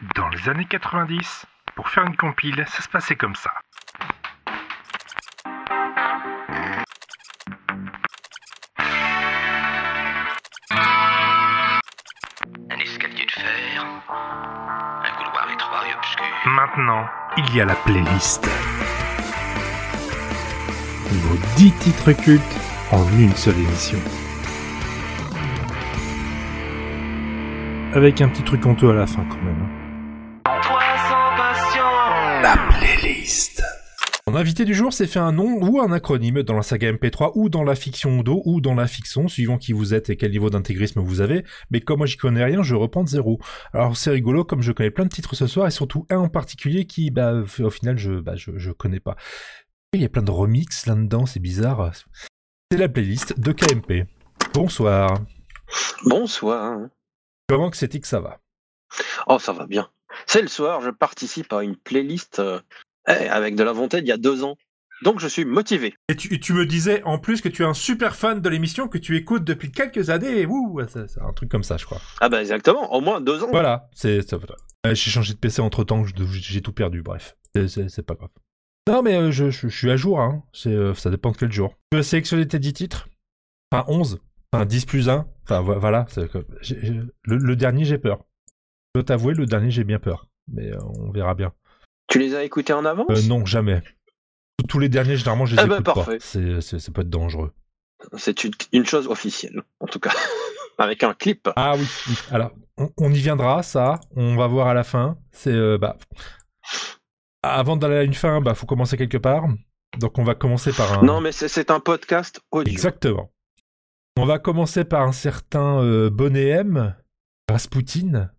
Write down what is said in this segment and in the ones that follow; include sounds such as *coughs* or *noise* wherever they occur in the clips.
Dans les années 90, pour faire une compile, ça se passait comme ça. Un escalier de fer, un couloir étroit et obscur. Maintenant, il y a la playlist. Vos 10 titres cultes en une seule émission. Avec un petit truc honteux à la fin quand même. La playlist. Mon invité du jour s'est fait un nom ou un acronyme dans la saga MP3 ou dans la fiction d'eau ou dans la fiction, suivant qui vous êtes et quel niveau d'intégrisme vous avez. Mais comme moi j'y connais rien, je reprends de zéro. Alors c'est rigolo, comme je connais plein de titres ce soir et surtout un en particulier qui, bah, au final, je, bah, je, je connais pas. Il y a plein de remix là-dedans, c'est bizarre. C'est la playlist de KMP. Bonsoir. Bonsoir. Comment que c'est que ça va? Oh, ça va bien. C'est le soir, je participe à une playlist euh, eh, avec de la volonté d'il y a deux ans. Donc je suis motivé. Et tu, tu me disais en plus que tu es un super fan de l'émission que tu écoutes depuis quelques années. Ouh, c'est un truc comme ça, je crois. Ah bah exactement, au moins deux ans. Voilà, c'est ça. Euh, J'ai changé de PC entre temps, j'ai tout perdu. Bref, C'est- pas grave. Non, mais euh, je, je- je suis à jour. Hein. Euh, ça dépend de quel jour. Tu as sélectionné tes 10 titres? Enfin 11 Enfin 10 plus 1 Enfin vo- voilà. le dernier, j'ai peur. Je dois t'avouer, le dernier, j'ai bien peur. Mais euh, on verra bien. Tu les as écoutés en avance? Euh, non, jamais. Tous- les derniers, généralement, je les Eh ben, écoute pas. parfait. C'est, c'est- ça peut être dangereux. C'est une, une chose officielle, en tout cas. *laughs* avec un clip. Ah oui, oui. Alors, on, on y viendra, ça. On va voir à la fin. C'est euh, bah, avant d'aller à une fin, bah, faut commencer quelque part. Donc, on va commencer par un. Non, mais c'est- c'est un podcast audio. Exactement. On va commencer par un certain euh, Bonnet M, Rasputin.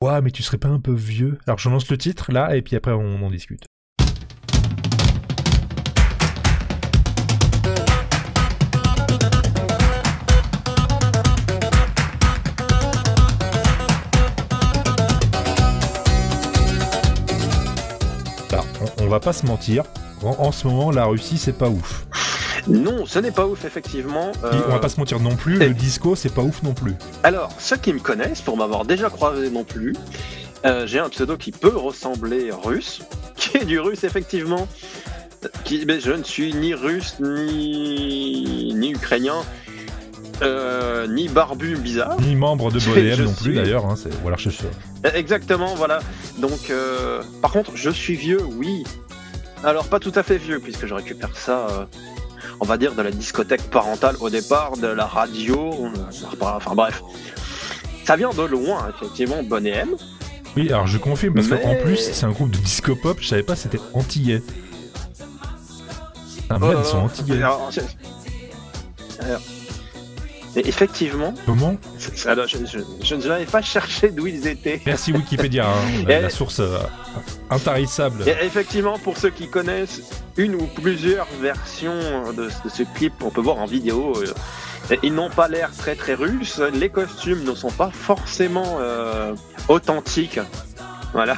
Ouah, mais tu serais pas un peu vieux Alors, je lance le titre là, et puis après, on en discute. On, va pas se mentir. En, en ce moment, la Russie, c'est pas ouf. Non, ce n'est pas ouf, effectivement. Euh, on va pas se mentir non plus, et- le disco, c'est pas ouf non plus. Alors, ceux qui me connaissent, pour m'avoir déjà croisé non plus, euh, j'ai un pseudo qui peut ressembler russe, *laughs* qui est du russe effectivement. Qui, mais je ne suis ni russe, ni, ni ukrainien, euh, ni barbu bizarre. Ni membre de *laughs* Je Bonnet M non suis- plus d'ailleurs. Hein, c'est- voilà, je suis sûr. Euh, Exactement, voilà. Donc, euh, par contre, je suis vieux, oui. Alors, pas tout à fait vieux, puisque je récupère ça, euh, on va dire, de la discothèque parentale au départ, de la radio, enfin bref. Ça vient de loin, effectivement, Bonnet M. Oui, alors je confirme parce qu'en plus, c'est un groupe de disco pop, je savais pas c'était antillais. Ah Oh merde, ils sont là. antillais. Alors, c'est- alors, et effectivement, Comment alors, je, je- je ne n'avais pas cherché d'où ils étaient. Merci Wikipédia, hein, *laughs* la, source euh, intarissable. Et effectivement, pour ceux qui connaissent une ou plusieurs versions de, de ce clip, on peut voir en vidéo, euh, ils n'ont pas l'air très très russes. Les costumes ne sont pas forcément euh, authentiques. Voilà.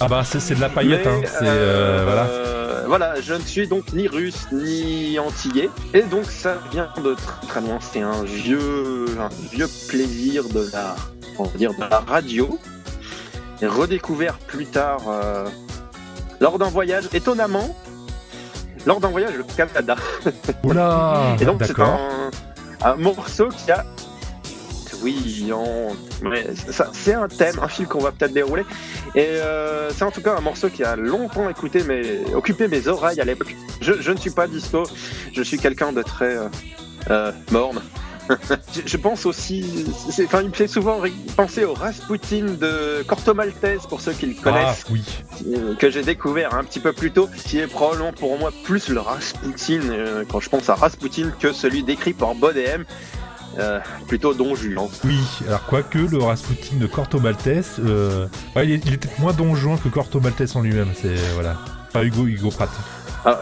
Ah bah c'est c'est de la paillette, Mais, hein. euh, voilà. euh, voilà, je ne suis donc ni russe ni antillais. Et donc ça vient de très très loin. C'est un vieux, un vieux plaisir de la, on va dire, de la radio. Et redécouvert plus tard euh, lors d'un voyage, étonnamment, lors d'un voyage au Canada. Oula, *laughs* Et donc c'est un morceau qui a. Oui, on- mais ça- c'est un thème, un fil qu'on va peut-être dérouler. Et euh, c'est en tout cas un morceau qui a longtemps écouté mes, occupé mes oreilles à l'époque. Je, je ne suis pas disco, je suis quelqu'un de très euh, euh, morne. *laughs* je, je pense aussi, enfin, il me fait souvent penser au Rasputin de Corto Maltese pour ceux qui le Ah connaissent oui. euh, que j'ai découvert un petit peu plus tôt, qui est probablement pour moi plus le Rasputin quand je pense à Rasputin que celui décrit par Bodem, euh, plutôt Don Juan. Oui, alors quoique le Rasputin de Corto Maltese, euh, ouais, il est, il est peut-être moins donjon que Corto Maltese en lui-même, c'est voilà. Pas Hugo, Hugo Pratt. Ah,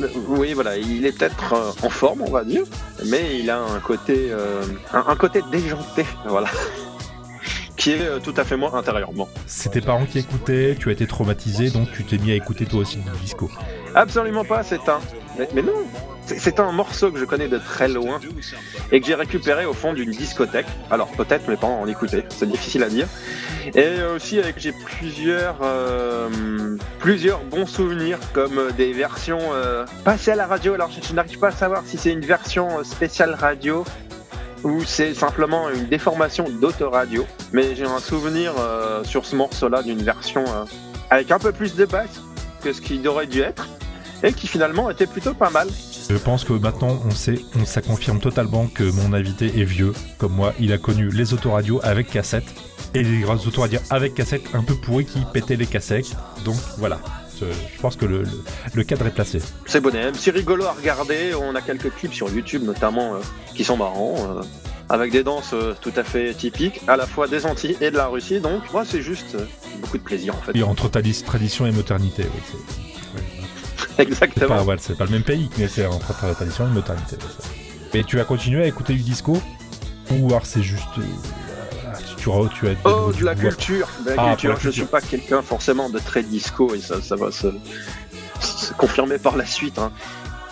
euh, oui, voilà, il est peut-être en forme, on va dire, mais il a un côté, un, un côté déjanté, voilà, *laughs* qui est tout à fait moi intérieurement. C'est tes parents qui écoutaient, tu as été traumatisé, donc tu t'es mis à écouter toi aussi du disco. Absolument pas, c'est un Mais, non, c'est un morceau que je connais de très loin et que j'ai récupéré au fond d'une discothèque. Alors peut-être mes parents en écoutaient, c'est difficile à dire. Et aussi avec j'ai plusieurs euh, plusieurs bons souvenirs comme euh, des versions euh, passées à la radio. Alors je, n'arrive pas à savoir si c'est une version euh, spéciale radio ou c'est simplement une déformation d'autoradio. Mais j'ai un souvenir euh, sur ce morceau-là d'une version euh, avec un peu plus de basse que ce qu'il aurait dû être et qui finalement était plutôt pas mal. Je pense que maintenant, on sait, on, ça confirme totalement que mon invité est vieux, comme moi. Il a connu les autoradios avec cassette et les grosses autoradios avec cassette un peu pourries qui pétaient les cassettes. Donc voilà, je, pense que le, le, le cadre est placé. C'est bonnet, c'est rigolo à regarder. On a quelques clips sur YouTube notamment euh, qui sont marrants, euh, avec des danses euh, tout à fait typiques, à la fois des Antilles et de la Russie. Donc moi c'est juste beaucoup de plaisir en fait. Et entre tradition et modernité, oui. *laughs* ouais, C'est Exactement. pas, ouais, c'est pas le même pays, mais c'est entre tra- tradition et modernité. Et tu as continué à écouter du disco Ou alors c'est juste. euh, voilà, tu, re- tu as Oh, du de la culture, de la Ah, culture. la Je suis culture. pas quelqu'un forcément de très disco et ça, ça va se, se confirmer par la suite. hein.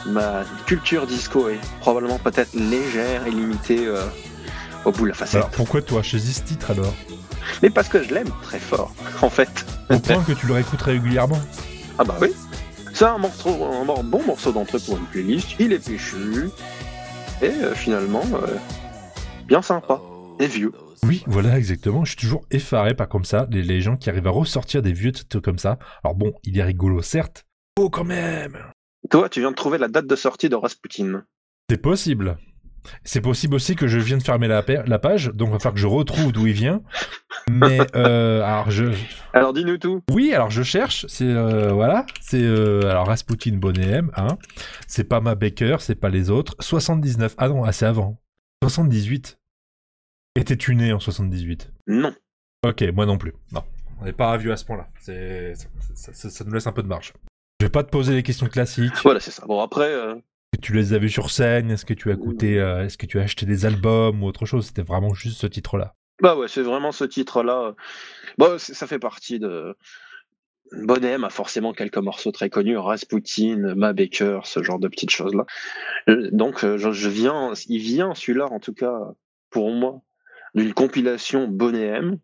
Ma culture disco est probablement peut-être légère et limitée euh, au bout de la facette. Alors pourquoi toi choisis ce titre alors? Mais parce que je l'aime très fort, *laughs* en fait. Au point que tu le réécoutes régulièrement Ah bah oui. C'est un, morceau, un bon morceau d'entrée pour une playlist. Il est péchu. Et euh, finalement, euh, bien sympa. Et vieux. Oui, voilà, exactement. Je suis toujours effaré par comme ça, les, les gens qui arrivent à ressortir des vieux titres comme ça. Alors bon, il est rigolo, certes. Oh, quand même Toi, tu viens de trouver la date de sortie de Rasputin. C'est possible. C'est possible aussi que je vienne de fermer la, la page, donc il va falloir que je retrouve d'où il vient. Mais, euh, alors je... Alors dis-nous tout. Oui, alors je cherche, c'est... euh, voilà, c'est... euh, alors Rasputin Bonnet M, hein. C'est pas ma Baker, c'est pas les autres. 79, ah non, ah, c'est avant. 78. Étais-tu né en 78 Non. Ok, moi non plus. Non, on n'est pas vieux à ce point-là. C'est, ça, ça- ça nous laisse un peu de marge. Je vais pas te poser les questions classiques. Voilà, c'est ça. Bon, après, euh, Est-ce que tu les as vus sur scène? Est-ce que tu as écouté euh, Est-ce que tu as acheté des albums ou autre chose? C'était vraiment juste ce titre-là. Bah ouais, c'est vraiment ce titre-là. Bon, c'est- ça fait partie de. Bonnet a forcément quelques morceaux très connus, Rasputin, Ma Baker, ce genre de petites choses-là. Euh, Donc, euh, je, je viens, il vient celui-là, en tout cas, pour moi, d'une compilation Bonnet M.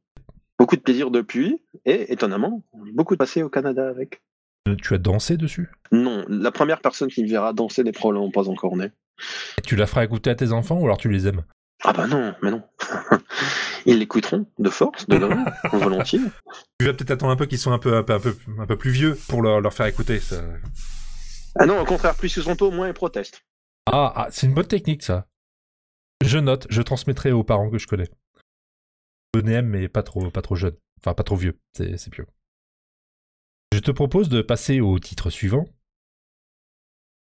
Beaucoup de plaisir depuis, et étonnamment, beaucoup de passé au Canada avec. Euh, Tu as dansé dessus? Non, la première personne qui me verra danser n'est probablement pas encore née. Et tu la feras écouter à tes enfants ou alors tu les aimes? Ah bah non, mais non. *laughs* Ils l'écouteront de force, de l'homme, *laughs* volontiers. Tu vas peut-être attendre un peu qu'ils soient un peu, un peu, un peu, un peu plus vieux pour leur, leur faire écouter. Ça. Ah non, au contraire, plus ils sont tôt, moins ils protestent. Ah, ah, c'est une bonne technique ça. Je note, je transmettrai aux parents que je connais. Bonnet mais pas trop, pas trop jeune. Enfin, pas trop vieux, c'est c'est mieux. Je te propose de passer au titre suivant.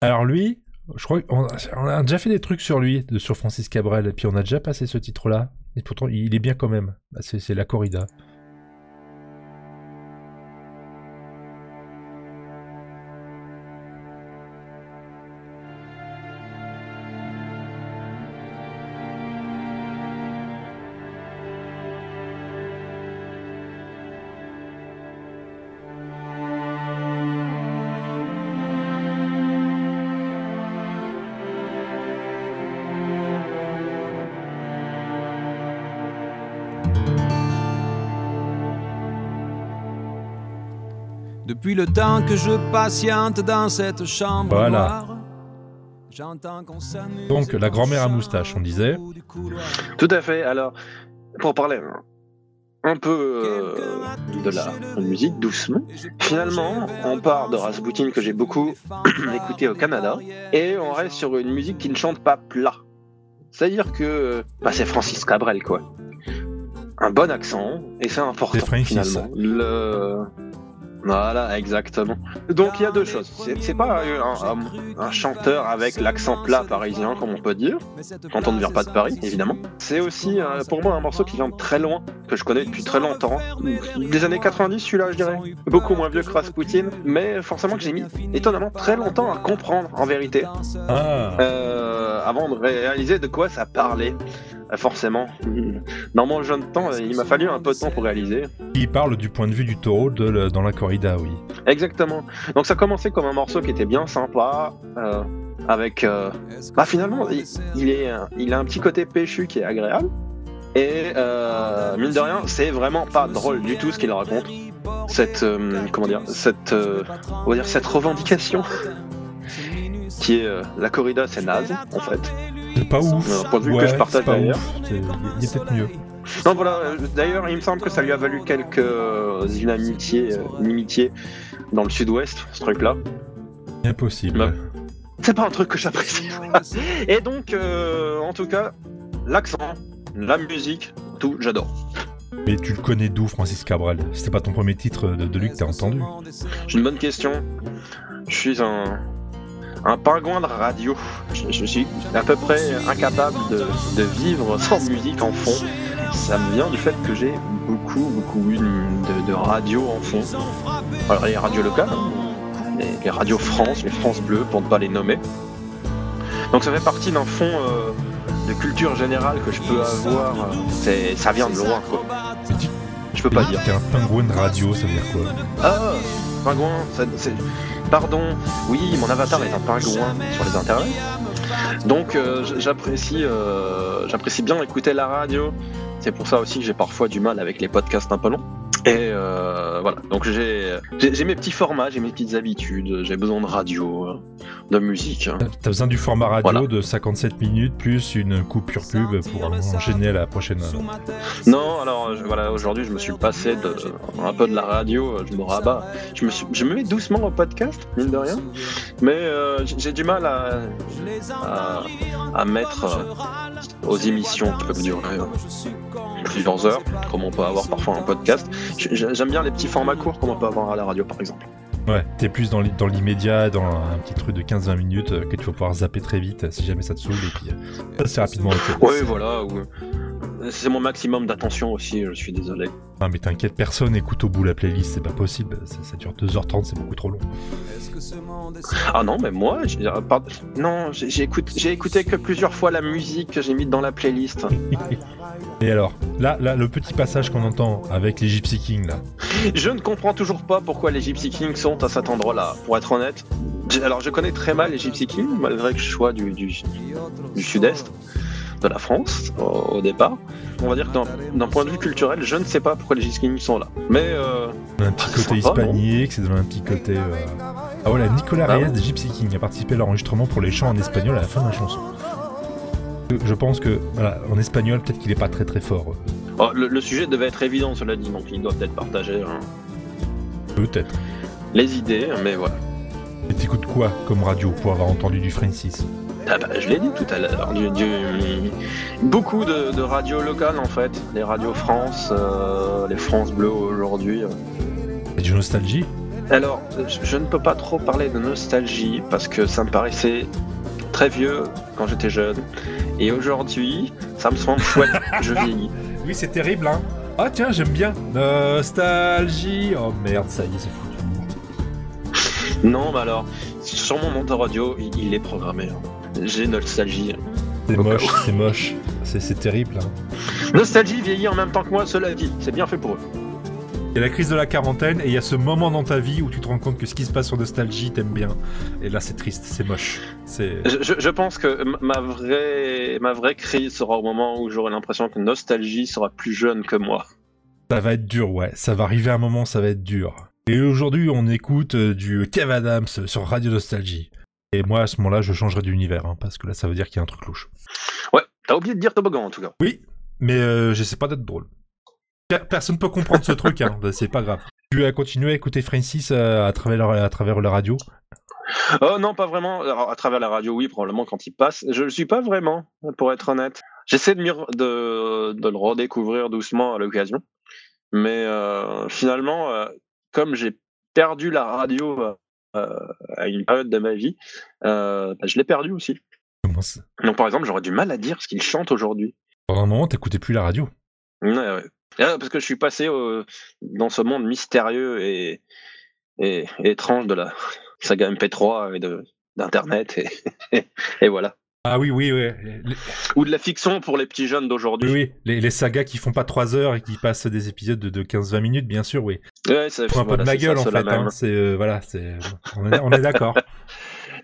Alors lui, je crois qu'on on a déjà fait des trucs sur lui, de, sur Francis Cabrel, et puis on a déjà passé ce titre-là. Et pourtant, il est bien quand même. Bah, c'est c'est la corrida. Le temps que je patiente dans cette chambre Voilà. noire, Donc, la grand-mère à moustache, on disait. Tout à fait. Alors, pour parler un peu euh, de la musique doucement, finalement, on part de Rasputin que j'ai beaucoup *clears throat* écouté au Canada et on reste sur une musique qui ne chante pas plat. C'est-à-dire que bah, c'est Francis Cabrel, quoi. Un bon accent, et c'est important, C'est Francis. finalement. Le... Voilà, exactement. Donc il y a deux choses. C'est pas un, un- un chanteur avec l'accent plat parisien, comme on peut dire, quand on ne vient pas de Paris, évidemment. C'est aussi euh, pour moi un morceau qui vient de très loin, que je connais depuis très longtemps. Des années 90, celui-là, je dirais. Beaucoup moins vieux que Rasputin, mais forcément que j'ai mis étonnamment très longtemps à comprendre, en vérité. Ah, Euh, avant de réaliser de quoi ça parlait. Euh, forcément. *laughs* Dans mon jeune temps, il m'a fallu un peu de temps pour réaliser. Il parle du point de vue du taureau de le- dans la corrida, oui. Exactement. Donc ça commençait comme un morceau qui était bien sympa, euh, avec... euh, Bah finalement, il, il est, euh, il a un petit côté péchu qui est agréable. Et euh, mine de rien, c'est vraiment pas drôle du tout ce qu'il raconte. Cette, comment dire, cette, on va dire cette revendication *laughs* qui est la corrida, c'est naze en fait. C'est pas ouf. Un point de vue que je partage c'est pas d'ailleurs. Il y a peut-être mieux. Non voilà. euh, D'ailleurs, il me semble que ça lui a valu quelques euh, inimitiés, euh, inimitiés dans le Sud-Ouest, ce truc-là. Impossible. Ouais. C'est pas un truc que j'apprécie. *laughs* Et donc, euh, en tout cas, l'accent, la musique, tout, j'adore. Mais tu le connais d'où, Francis Cabral? C'était pas ton premier titre de, de lui que t'as entendu? J'ai une bonne question. Je suis un, un pingouin de radio. Je, je suis à peu près incapable de, de vivre *laughs* sans musique en fond. Ça me vient du fait que j'ai beaucoup, beaucoup eu de, de radio en fond. Alors, les radios locales, les, les radios France, les France Bleu, pour ne pas les nommer. Donc ça fait partie d'un fond euh, de culture générale que je peux avoir. euh, C'est, ça vient de loin, quoi. Je peux pas dire. T'es un pingouin de radio, ça veut dire quoi? Ah, pingouin, ça- c'est... Pardon, oui, mon avatar est un pingouin sur les internets. Donc euh, j'apprécie, euh, j'apprécie bien écouter la radio. C'est pour ça aussi que j'ai parfois du mal avec les podcasts un peu longs. Et euh, voilà, donc j'ai, j'ai, j'ai mes petits formats, j'ai mes petites habitudes, j'ai besoin de radio, euh, de musique. hein. T'as- besoin du format radio Voilà. de 57 minutes plus une coupure pub pour enchaîner à la prochaine. Non, alors je- voilà, aujourd'hui je me suis passé de, un peu de la radio, je me rabats. Je me, suis, je me mets doucement au podcast, mine de rien, mais euh, j'ai du mal à, à, à mettre euh, aux émissions qui peuvent durer euh, plusieurs heures, comme on peut avoir parfois un podcast. J'aime bien les petits formats courts, comme on peut avoir à la radio par exemple. Ouais, t'es plus dans l'i- dans l'immédiat, dans un petit truc de 15-20 minutes euh, que tu vas pouvoir zapper très vite euh, si jamais ça te saoule et puis euh, assez rapidement. Oui, voilà. ou- C'est mon maximum d'attention aussi, je suis désolé. Ah, mais t'inquiète, personne écoute au bout la playlist, c'est pas possible. Ça, ça dure 2h30, c'est beaucoup trop long. Ah non, mais moi, j'ai- ah, pardon. non, j'ai j'ai écouté, j'ai écouté que plusieurs fois la musique que j'ai mise dans la playlist. *laughs* Et alors, là, là, le petit passage qu'on entend avec les Gypsy Kings, là. Je ne comprends toujours pas pourquoi les Gypsy Kings sont à cet endroit-là, pour être honnête. J'ai- Alors, je connais très mal les Gypsy Kings, malgré que je sois du, du, du sud-est de la France au, au départ. On va dire que d'un- point de vue culturel, je ne sais pas pourquoi les Gypsy Kings sont là. Mais euh, un petit Ah, côté hispanique, c'est un petit côté. euh, Ah voilà, Nicolas Ah Reyes ouais. des Gypsy Kings a participé à l'enregistrement pour les chants en espagnol à la fin de la chanson. Je pense que, voilà, en espagnol, peut-être qu'il est pas très très fort. euh, oh, le, le sujet devait être évident, cela dit, donc il doit peut-être partager hein, Peut-être. les idées, mais voilà. Et t'écoutes quoi comme radio pour avoir entendu du Francis? Ah bah, je l'ai dit tout à l'heure, du, du- beaucoup de, de radios locales en fait, les radios France, euh, les France Bleu aujourd'hui. euh. Et du Nostalgie Alors, je, je ne peux pas trop parler de nostalgie parce que ça me paraissait très vieux quand j'étais jeune. Et aujourd'hui, ça me semble chouette, *laughs* je vieillis. Oui, c'est terrible, hein Ah tiens, j'aime bien. Nostalgie Oh merde, ça y est, c'est foutu. Non, mais alors, sur mon monteur radio, il, il est programmé. hein. J'ai nostalgie. C'est moche, c'est moche. C'est c'est terrible, hein. Nostalgie vieillit en même temps que moi, cela dit, c'est bien fait pour eux. Il y a la crise de la quarantaine et il y a ce moment dans ta vie où tu te rends compte que ce qui se passe sur Nostalgie, t'aimes bien. Et là, c'est triste, c'est moche. C'est... Je, je- pense que ma vraie, ma vraie crise sera au moment où j'aurai l'impression que Nostalgie sera plus jeune que moi. Ça va être dur, ouais. Ça va arriver un moment, ça va être dur. Et aujourd'hui, on écoute euh, du Kev Adams sur Radio Nostalgie. Et moi, à ce moment-là, je changerai d'univers, hein, parce que là, ça veut dire qu'il y a un truc louche. Ouais, t'as oublié de dire toboggan en tout cas. Oui, mais euh, j'essaie pas d'être drôle. Per- Personne peut comprendre ce truc, hein, *laughs* c'est pas grave. Tu as continué à écouter Francis euh, à, travers, à travers la radio? Oh non, pas vraiment. Alors, à travers la radio, oui, probablement quand il passe. Je le suis pas vraiment, pour être honnête. J'essaie de, le redécouvrir doucement à l'occasion. Mais euh, finalement, euh, comme j'ai perdu la radio à une période de ma vie, euh, bah, je l'ai perdu aussi. Donc par exemple, j'aurais du mal à dire ce qu'il chante aujourd'hui. Pendant un moment, t'écoutais plus la radio. Ouais, ouais. Ah, parce que je suis passé euh, dans ce monde mystérieux et, et, étrange de la saga MP3 et de d'internet *laughs* et, voilà. Ah oui, oui, oui. Les, Ou de la fiction pour les petits jeunes oui, d'aujourd'hui. oui. Les, les sagas qui font pas 3 heures et qui passent des épisodes de, de 15-20 minutes, bien sûr, oui. Ouais, Pour un voilà, peu de ma gueule, ça, en fait. hein. C'est, euh, voilà, c'est, on est, on est d'accord. *laughs*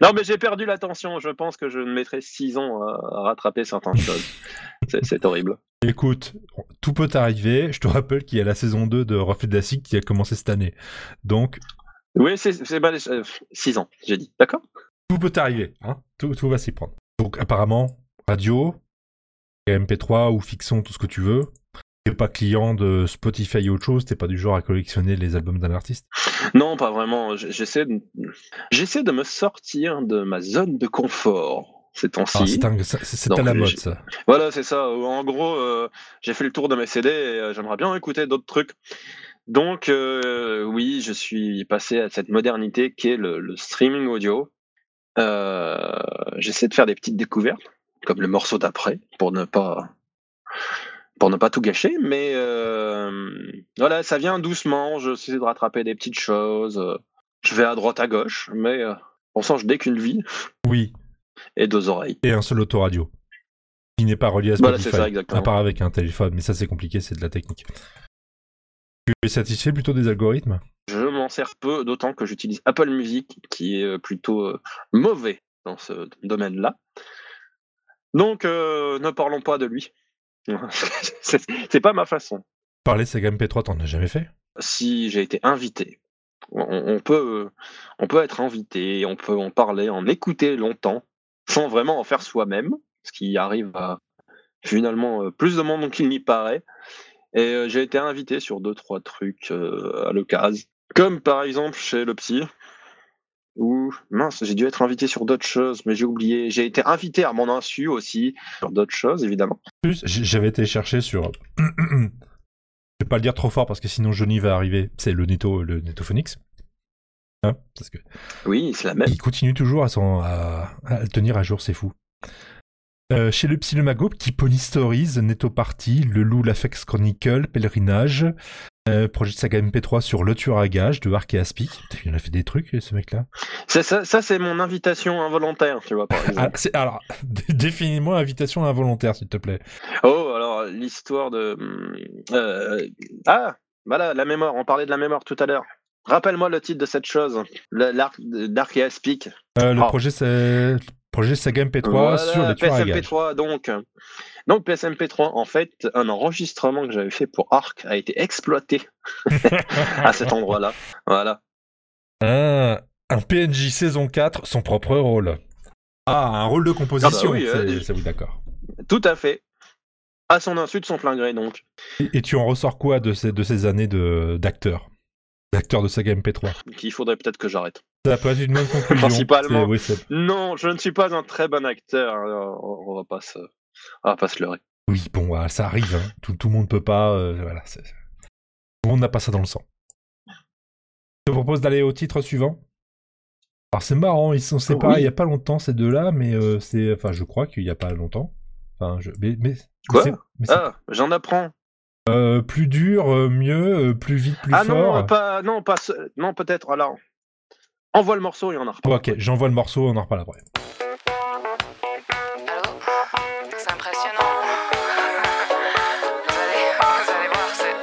Non, mais j'ai perdu l'attention. Je pense que je mettrai 6 ans à, rattraper certaines choses. C'est horrible. Écoute, tout peut arriver. Je te rappelle qu'il y a la saison 2 de Reflet de la Cycle qui a commencé cette année. Donc, Oui, c'est 6 ans, j'ai dit. D'accord? Tout peut arriver. Hein tout, tout va s'y prendre. Donc, apparemment, radio, MP3 ou fiction, tout ce que tu veux. T'es pas client de Spotify ou autre chose, t'es pas du genre à collectionner les albums d'un artiste? Non, pas vraiment. J'essaie de... j'essaie de me sortir de ma zone de confort ces Ah, temps-ci. c'est un- c'est à la mode, ça. Voilà, c'est ça. En gros, euh, j'ai fait le tour de mes CD et euh, j'aimerais bien écouter d'autres trucs. Donc, euh, oui, je suis passé à cette modernité qui est le, le streaming audio. J'essaie de faire des petites découvertes, comme le morceau d'après, pour ne pas pour ne pas tout gâcher. Mais euh, voilà, ça vient doucement. J'essaie de rattraper des petites choses. euh, Je vais à droite, à gauche, mais euh, on je n'ai qu'une vie Oui, et deux oreilles. et un seul autoradio. Qui n'est pas relié à Voilà, Spotify. c'est ça, exactement. À part avec un téléphone, mais ça c'est compliqué, c'est de la technique. Tu es satisfait plutôt des algorithmes? Je m'en sers peu, d'autant que j'utilise Apple Music, qui est plutôt euh, mauvais dans ce domaine-là. Donc, euh, ne parlons pas de lui. *laughs* c'est pas ma façon. Parler Sega MP3, t'en as jamais fait? Si j'ai été invité, on, on peut, on peut être invité, on peut en parler, en écouter longtemps, sans vraiment en faire soi-même, ce qui arrive à finalement euh, plus de monde qu'il n'y paraît. Et euh, j'ai été invité sur deux, trois trucs euh, à l'occasion. Comme par exemple chez le psy, où, mince, j'ai dû être invité sur d'autres choses, mais j'ai oublié. J'ai été invité à mon insu aussi sur d'autres choses, évidemment. Plus, j'avais été chercher sur. *clears throat* Je vais pas le dire trop fort parce que sinon Johnny va arriver. C'est le Neto, le Netophonix. Hein parce que Oui, c'est la même. il continue toujours à, s'en- à, tenir à jour, c'est fou. Euh, chez le Psy le Mago, Petit Pony Stories, Netto Party, Le Loup, l'Afex Chronicle, Pèlerinage, euh, projet de saga MP3 sur Le Tueur à Gage de Ark et Aspic. Il en a fait des trucs, ce mec-là. Ça, ça, ça, c'est mon invitation involontaire, tu vois, par *laughs* Ah, exemple. alors, *laughs* définis-moi invitation involontaire, s'il te plaît. Oh, alors, l'histoire de. euh, ah, voilà, la mémoire. On parlait de la mémoire tout à l'heure. Rappelle-moi le titre de cette chose. Le- L'arc d'Arc et Aspic. Euh, le Ah. projet, c'est projet saga MP3 Voilà, sur Le Tueur à Gage. PSMP3, donc. Donc, PSMP3, en fait, un enregistrement que j'avais fait pour Arc a été exploité *laughs* à cet endroit-là. Voilà. Un PNJ saison 4, son propre rôle. Ah, un rôle de composition. Ah bah oui, euh, d'accord. Tout à fait. À son insu, de son plein gré, donc. Et, et tu en ressors quoi de ces, de ces années d'acteur? D'acteur de saga MP3 Qu'il faudrait peut-être que j'arrête. Ça peut être une bonne conclusion. Principalement. Oui, Non, je ne suis pas un très bon acteur. hein, On on va pas se, on va pas se leurrer. oui, bon, ça arrive. hein. Tout, tout le monde peut pas. euh, voilà, tout le monde n'a pas ça dans le sang. Je te propose d'aller au titre suivant. Alors c'est marrant, ils sont séparés Oui. il y a pas longtemps ces deux-là, mais euh, c'est, enfin, je crois qu'il y a pas longtemps. Enfin, je, mais, mais, Quoi mais Ah, j'en apprends. Euh, plus dur, mieux, plus vite, plus ah fort. non, pas, non, pas, non, peut-être. Alors, envoie le morceau et on en reparle. ok, j'envoie le morceau, on en reparle après. Allô C'est impressionnant. Vous allez, voir, c'est,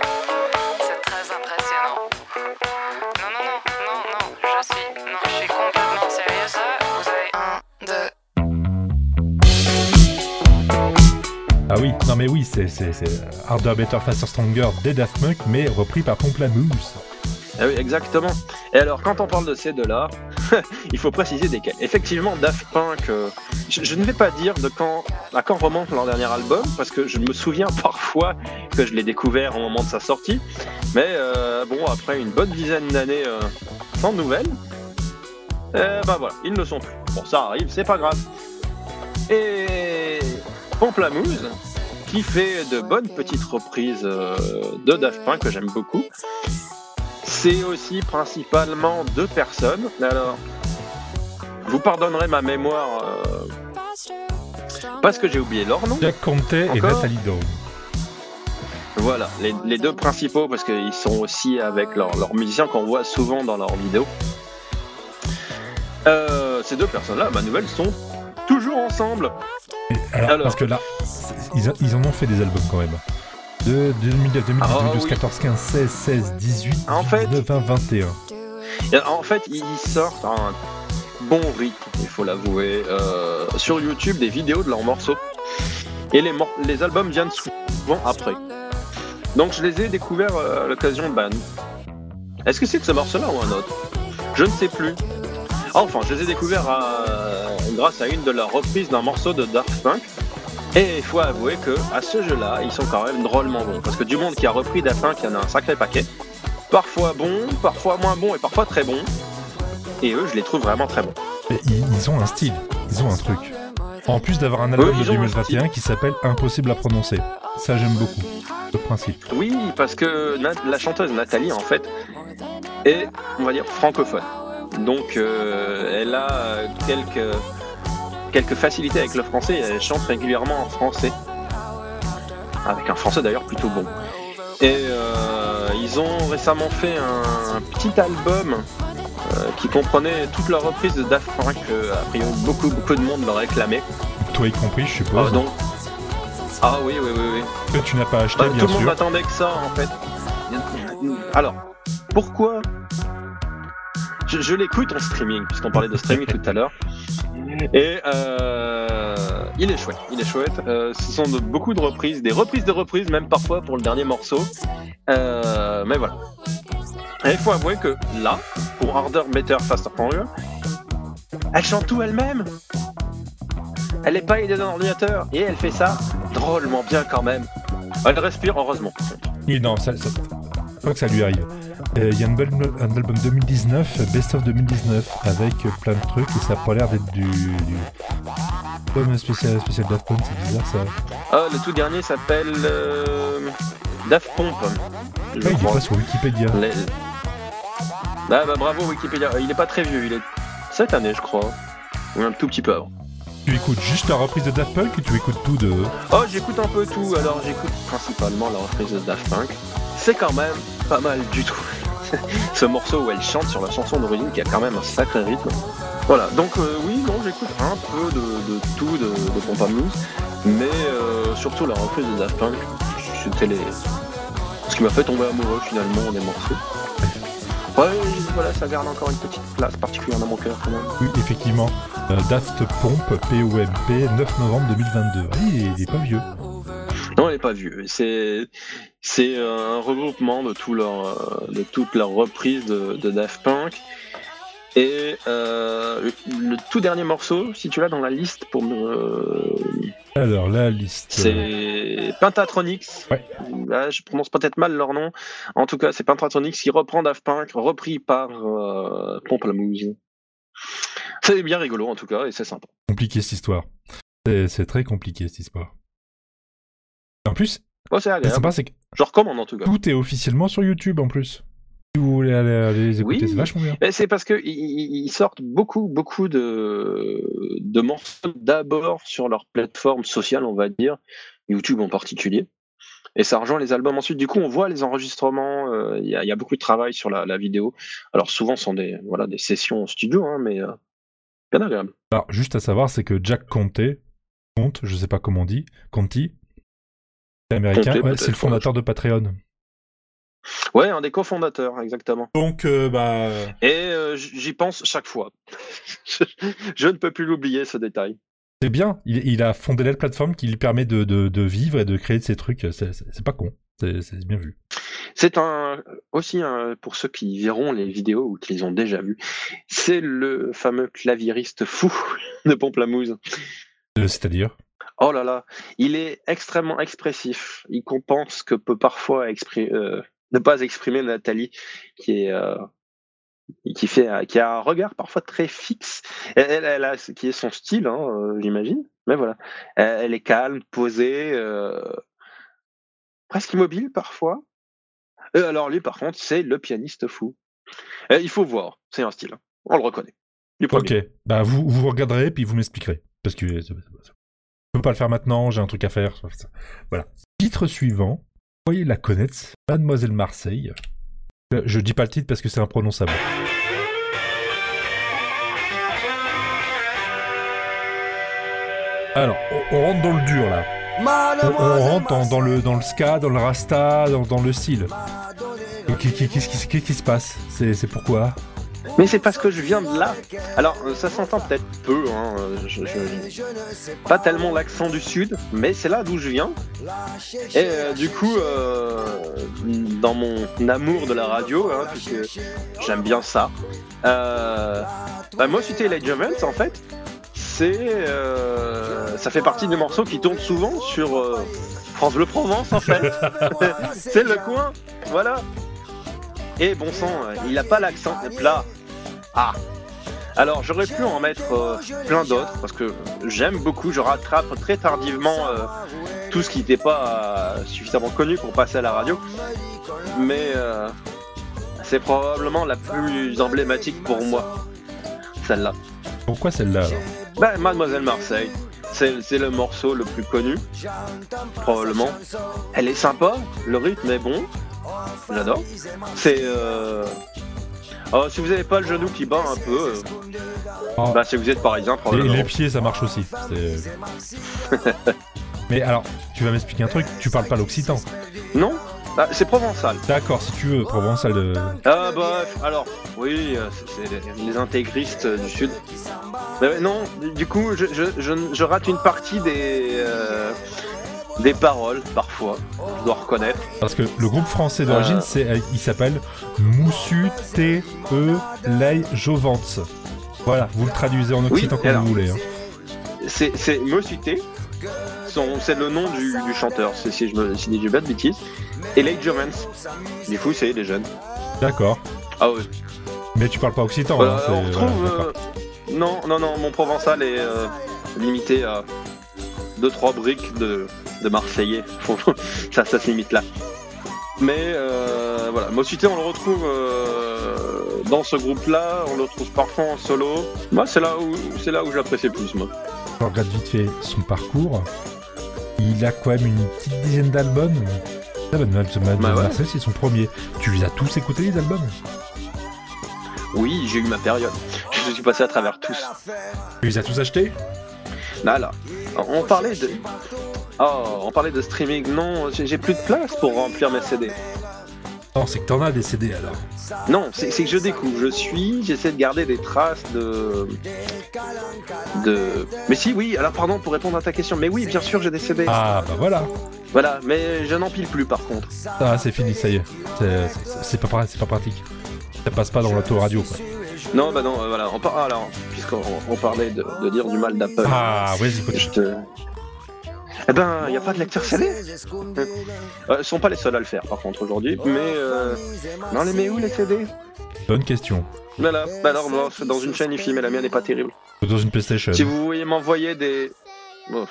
c'est très impressionnant. Non, non, non, non, non, je suis, non, je suis complètement sérieuse là. Vous avez un, deux. Ah oui, non mais oui, c'est c'est c'est Harder, Better, Faster, Stronger des Daft Punk, mais repris par Pomplamoose. Ah oui, exactement. Et alors, quand on parle de ces deux-là, *laughs* il faut préciser desquels. Effectivement, Daft Punk, euh, je, ne vais pas dire de quand, à quand remonte leur dernier album, parce que je me souviens *laughs* parfois que je l'ai découvert au moment de sa sortie. Mais euh, bon, après une bonne dizaine d'années euh, sans nouvelles, bah voilà, ils ne sont plus. Bon, ça arrive, c'est pas grave. Et Pomplamoose, qui fait de bonnes petites reprises de Daft Punk que j'aime beaucoup. C'est aussi principalement deux personnes. Alors, vous pardonnerez ma mémoire euh, parce que j'ai oublié leur nom. Jack Conte et Nathalie Dawn. Voilà, les, les deux principaux parce qu'ils sont aussi avec leurs musiciens qu'on voit souvent dans leurs vidéos. Euh, ces deux personnes-là, ma nouvelle, sont toujours ensemble. Et alors, Alors. parce que là, c'est- ils, a- ils en ont fait des albums quand même. De 2009, 2010, Ah, 2012, oui. 14, 15, 16, 16, 18, En fait- 19, 20, 21. Et en fait, ils sortent un bon rythme, il faut l'avouer, euh, sur YouTube des vidéos de leurs morceaux. Et les, mor- les albums viennent souvent après. Donc je les ai découverts euh, à l'occasion de Ban. Est-ce que c'est de ce morceau-là ou un autre? Je ne sais plus. Enfin, je les ai découverts à- grâce à une de leurs reprises d'un morceau de Daft Punk. Et il faut avouer que à ce jeu-là, ils sont quand même drôlement bons. Parce que du monde qui a repris il y en a un sacré paquet. Parfois bon, parfois moins bon et parfois très bon. Et eux, je les trouve vraiment très bons. Et ils, ont un style, ils ont un truc. En plus d'avoir un album Oui, de ils ont un 2021 qui s'appelle Impossible à prononcer. Ça, j'aime beaucoup. Le principe. Oui, parce que la chanteuse Nathalie, en fait, est, on va dire, francophone. Donc, euh, elle a quelques, quelques facilités avec le français et elle chante régulièrement en français. Avec un français d'ailleurs plutôt bon. Et euh, ils ont récemment fait un, un petit album euh, qui comprenait toute leur reprise de Daft Punk. que, a priori, beaucoup, beaucoup de monde leur réclamait. Toi y compris, je suppose. Ah, donc, ah oui, oui, oui, oui. Que tu n'as pas acheté, Bah, bien tout le monde sûr. attendait que ça en fait. Alors, pourquoi Je, l'écoute en streaming, puisqu'on parlait de streaming tout à l'heure. Et euh, il est chouette, il est chouette. Euh, ce sont beaucoup de reprises, des reprises de reprises, même parfois pour le dernier morceau. Euh, mais voilà. Et il faut avouer que là, pour Harder, Better, Faster, Stronger, elle chante tout elle-même. Elle n'est pas aidée d'un ordinateur et elle fait ça drôlement bien quand même. Elle respire heureusement. Oui, non, ça, ça, pas que ça lui arrive. Euh, Il y a un album, un album 2019, Best of 2019, avec euh, plein de trucs, et ça a pas l'air d'être du, du... Comme un spécial, spécial Daft Punk, c'est bizarre ça. Ah, le tout dernier s'appelle euh, Daft je Ouais, il est pas sur Wikipédia. Les- Ah bah bravo Wikipédia. Il est pas très vieux, il est cette année je crois. Ou un tout petit peu avant. Tu écoutes juste la reprise de Daft Punk ou tu écoutes tout de... Oh j'écoute un peu tout, alors j'écoute principalement la reprise de Daft Punk. C'est quand même pas mal du tout. *laughs* Ce morceau où elle chante sur la chanson d'origine qui a quand même un sacré rythme. Voilà, donc euh, oui, non, j'écoute un peu de, tout de, de mais euh, surtout la reprise de Daft Punk, c'était les... ce qui m'a fait tomber amoureux finalement des morceaux. Ouais, voilà, ça garde encore une petite place particulière dans mon cœur quand même. Oui, effectivement. Euh, Daft Pomp, P-O-M-P, 9 novembre 2022. Ah, il, est, il est pas vieux. Non, elle est pas vieux. C'est c'est un regroupement de tout leur euh, de toutes leurs reprises de, de Daft Punk. Et euh, le, le tout dernier morceau, si tu l'as dans la liste pour me, Alors, la liste... c'est Pentatronics. Ouais. Là, je prononce peut-être mal leur nom. En tout cas, c'est Pentatronics qui reprend Daft Punk, repris par euh, Pamplemousse. C'est bien rigolo en tout cas et c'est sympa. compliqué cette histoire. C'est très compliqué cette histoire. En plus, c'est sympa, c'est que Je recommande en tout cas. tout est officiellement sur YouTube en plus. Si vous voulez aller, les écouter, Oui. c'est vachement bien. C'est parce que ils- ils ils sortent beaucoup, beaucoup de, de morceaux d'abord sur leur plateforme sociale, on va dire, YouTube en particulier. Et ça rejoint les albums ensuite. Du coup, on voit les enregistrements. euh, Il y, a, il y a beaucoup de travail sur la, la vidéo. Alors souvent, ce sont des, voilà, des sessions en studio, hein, mais euh, bien agréable. Alors, juste à savoir, c'est que Jack Conte, Conte, je sais pas comment on dit, Conti, américain, ouais, c'est le fondateur de Patreon. Ouais, un des cofondateurs, exactement. Donc, euh, bah. Et euh, j'y pense chaque fois. *laughs* je, ne peux plus l'oublier, ce détail. C'est bien, il, il a fondé la plateforme qui lui permet de, de- de vivre et de créer de ces trucs. C'est pas con, c'est bien vu. C'est un aussi un, pour ceux qui verront les vidéos ou qui les ont déjà vues, c'est le fameux claviériste fou *laughs* de Pomplamoose. Euh, C'est-à-dire? Oh là là, il est extrêmement expressif. Il compense que peut parfois euh, ne pas exprimer Nathalie, qui est euh, qui fait qui a un regard parfois très fixe. Elle, a ce qui est son style, hein, euh, j'imagine. Mais voilà, elle, est calme, posée, presque immobile parfois. Alors lui, par contre, c'est le pianiste fou. Il faut voir, c'est un style. hein. On le reconnaît. Ok, bah vous, vous regarderez puis vous m'expliquerez. Parce que peux pas le faire maintenant, j'ai un truc à faire. Voilà. Titre suivant, vous voyez la connaître, Mademoiselle Marseille. Euh, Je dis pas le titre parce que c'est imprononçable. Alors, on, rentre dans le dur là. On, on rentre dans, dans le, dans le ska, dans le rasta, dans, dans le style. Et qui- qui- Qu'est-ce qui, qui se passe? C'est pourquoi? Mais c'est parce que je viens de là. Alors, euh, ça s'entend peut-être peu, hein. euh, je- pas tellement l'accent du sud, mais c'est là d'où je viens. Et euh, du coup, dans mon amour de la radio, hein, puisque j'aime bien ça, euh, bah, moi, c'était Les Jumels, en fait. C'est, ça fait partie des morceaux qui tournent souvent sur France Bleu Provence, en fait. *laughs* c'est le coin, voilà. Et bon sang, il a pas l'accent plat. Ah. Alors j'aurais pu en mettre euh, plein d'autres parce que j'aime beaucoup, je rattrape très tardivement euh, tout ce qui n'était pas euh, suffisamment connu pour passer à la radio. Mais c'est probablement la plus emblématique pour moi, celle-là. Pourquoi celle-là alors? Bah, Mademoiselle Marseille, c'est c'est le morceau le plus connu, probablement. Elle est sympa, le rythme est bon, j'adore. C'est. Euh... oh, si vous n'avez pas le genou qui bat un peu, euh, Oh. bah, si vous êtes parisien, Et probablement. les pieds, ça marche aussi. *laughs* Mais alors, tu vas m'expliquer un truc, tu parles pas l'occitan. Non Bah, C'est provençal. D'accord, si tu veux, provençal de... Ah, bah, alors, oui, euh, c'est les, intégristes du Sud. Mais ouais, non, du- du coup, je, je, je, je rate une partie des. euh, des paroles, parfois, je dois reconnaître. Parce que le groupe français d'origine, Euh. c'est, euh, il s'appelle Moussu T E Lei Jovants. Voilà, vous le traduisez en occitan Oui, comme alors. vous voulez. hein. C'est c'est c'est le nom du, du chanteur, c'est si je me si dis pas de bêtises. Et Lake Jovens, du coup, c'est des jeunes. D'accord. Ah ouais. Mais tu parles pas occitan. Voilà, hein, on retrouve. voilà, euh, non, non, non, mon provençal est euh, limité à 2-3 briques de, de Marseillais. *laughs* Ça, ça se limite là. Mais euh, voilà, Mosuté, on le retrouve euh, dans ce groupe-là, on le retrouve parfois en solo. Moi, c'est là où, c'est là où j'apprécie le plus, moi. Je regarde vite fait son parcours. Il a quand même une petite dizaine d'albums. Ah, bah, Bah ouais. C'est son premier. Tu les as tous écoutés, les albums? Oui, j'ai eu ma période. Je suis passé à travers tous. Tu les as tous achetés? Là, là. On parlait de. Oh, on parlait de streaming. Non, j'ai plus de place pour remplir mes CD. Non, c'est que t'en as des CD alors. Non, c'est que je découvre. Je suis, j'essaie de garder des traces de. De. Mais si, oui, alors pardon pour répondre à ta question. Mais oui, bien sûr, j'ai des CD. Ah, bah voilà. Voilà, mais je n'empile plus par contre. Ah, c'est fini, ça y est. C'est- pas, pratique. Ça passe pas dans l'autoradio, quoi. Non, bah non, euh, voilà. On par... Alors, puisqu'on on parlait de, de dire du mal d'Apple. Ah, vas-y, continue. Je te. Eh ben, il n'y a pas de lecteur CD euh, Ils sont pas les seuls à le faire par contre aujourd'hui, mais euh... Non, les met où les CD Bonne question. Voilà, bah alors c'est dans une chaîne IFI, mais la mienne n'est pas terrible. Dans une PlayStation. Si vous voulez m'envoyer des. Bon.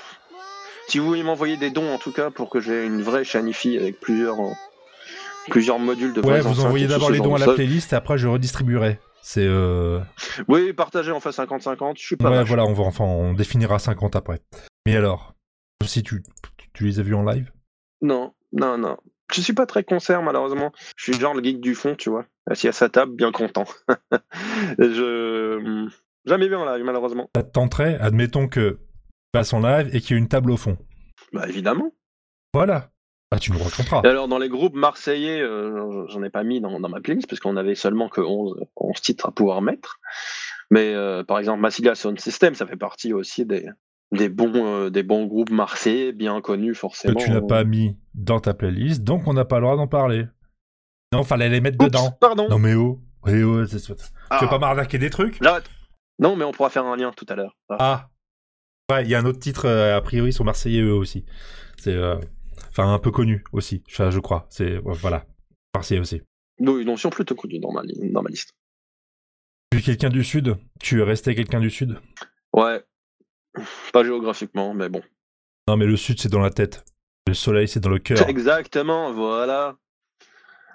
Si vous voulez m'envoyer des dons en tout cas pour que j'ai une vraie chaîne IFI avec plusieurs, plusieurs modules de Ouais, vous envoyez d'abord les dons à la playlist et après je redistribuerai. C'est euh... Oui, partagez, on fait 50-50, je suis pas ouais, mal. voilà, on va enfin on définira 50 après. Mais alors, si tu, tu les as vus en live Non, non, non. Je suis pas très concert malheureusement. Je suis genre le geek du fond, tu vois. Assis à sa table, bien content. *laughs* je. Jamais vu en live malheureusement. Ça te tenterait, admettons que tu passes en live et qu'il y ait une table au fond. Bah évidemment. Voilà. Bah tu nous raconteras. Et alors dans les groupes marseillais, euh, j'en ai pas mis dans, dans ma playlist parce qu'on avait seulement que 11, 11 titres à pouvoir mettre. Mais euh, par exemple, Massilia Sound System, ça fait partie aussi des, des, bons, euh, des bons groupes marseillais, bien connus Que forcément. tu n'as pas mis dans ta playlist, donc on n'a pas le droit d'en parler. Non, fallait les mettre Oups, dedans. Pardon. Non mais oh, oui, oh, c'est- tu Ah, veux pas m'arnaquer des trucs? J'arrête. Non, mais on pourra faire un lien tout à l'heure. Ah. Ah. Ouais, il y a un autre titre, euh, a priori, ils sont marseillais eux aussi. C'est, euh, enfin, un peu connu aussi, je, crois. C'est, voilà. Marseillais aussi. Non, ils sont plutôt connus dans ma, li- dans ma liste. Tu es quelqu'un du Sud? Tu es resté quelqu'un du Sud? Ouais. Pas géographiquement, mais bon. Non, mais le Sud, c'est dans la tête. Le soleil, c'est dans le cœur. Exactement, voilà.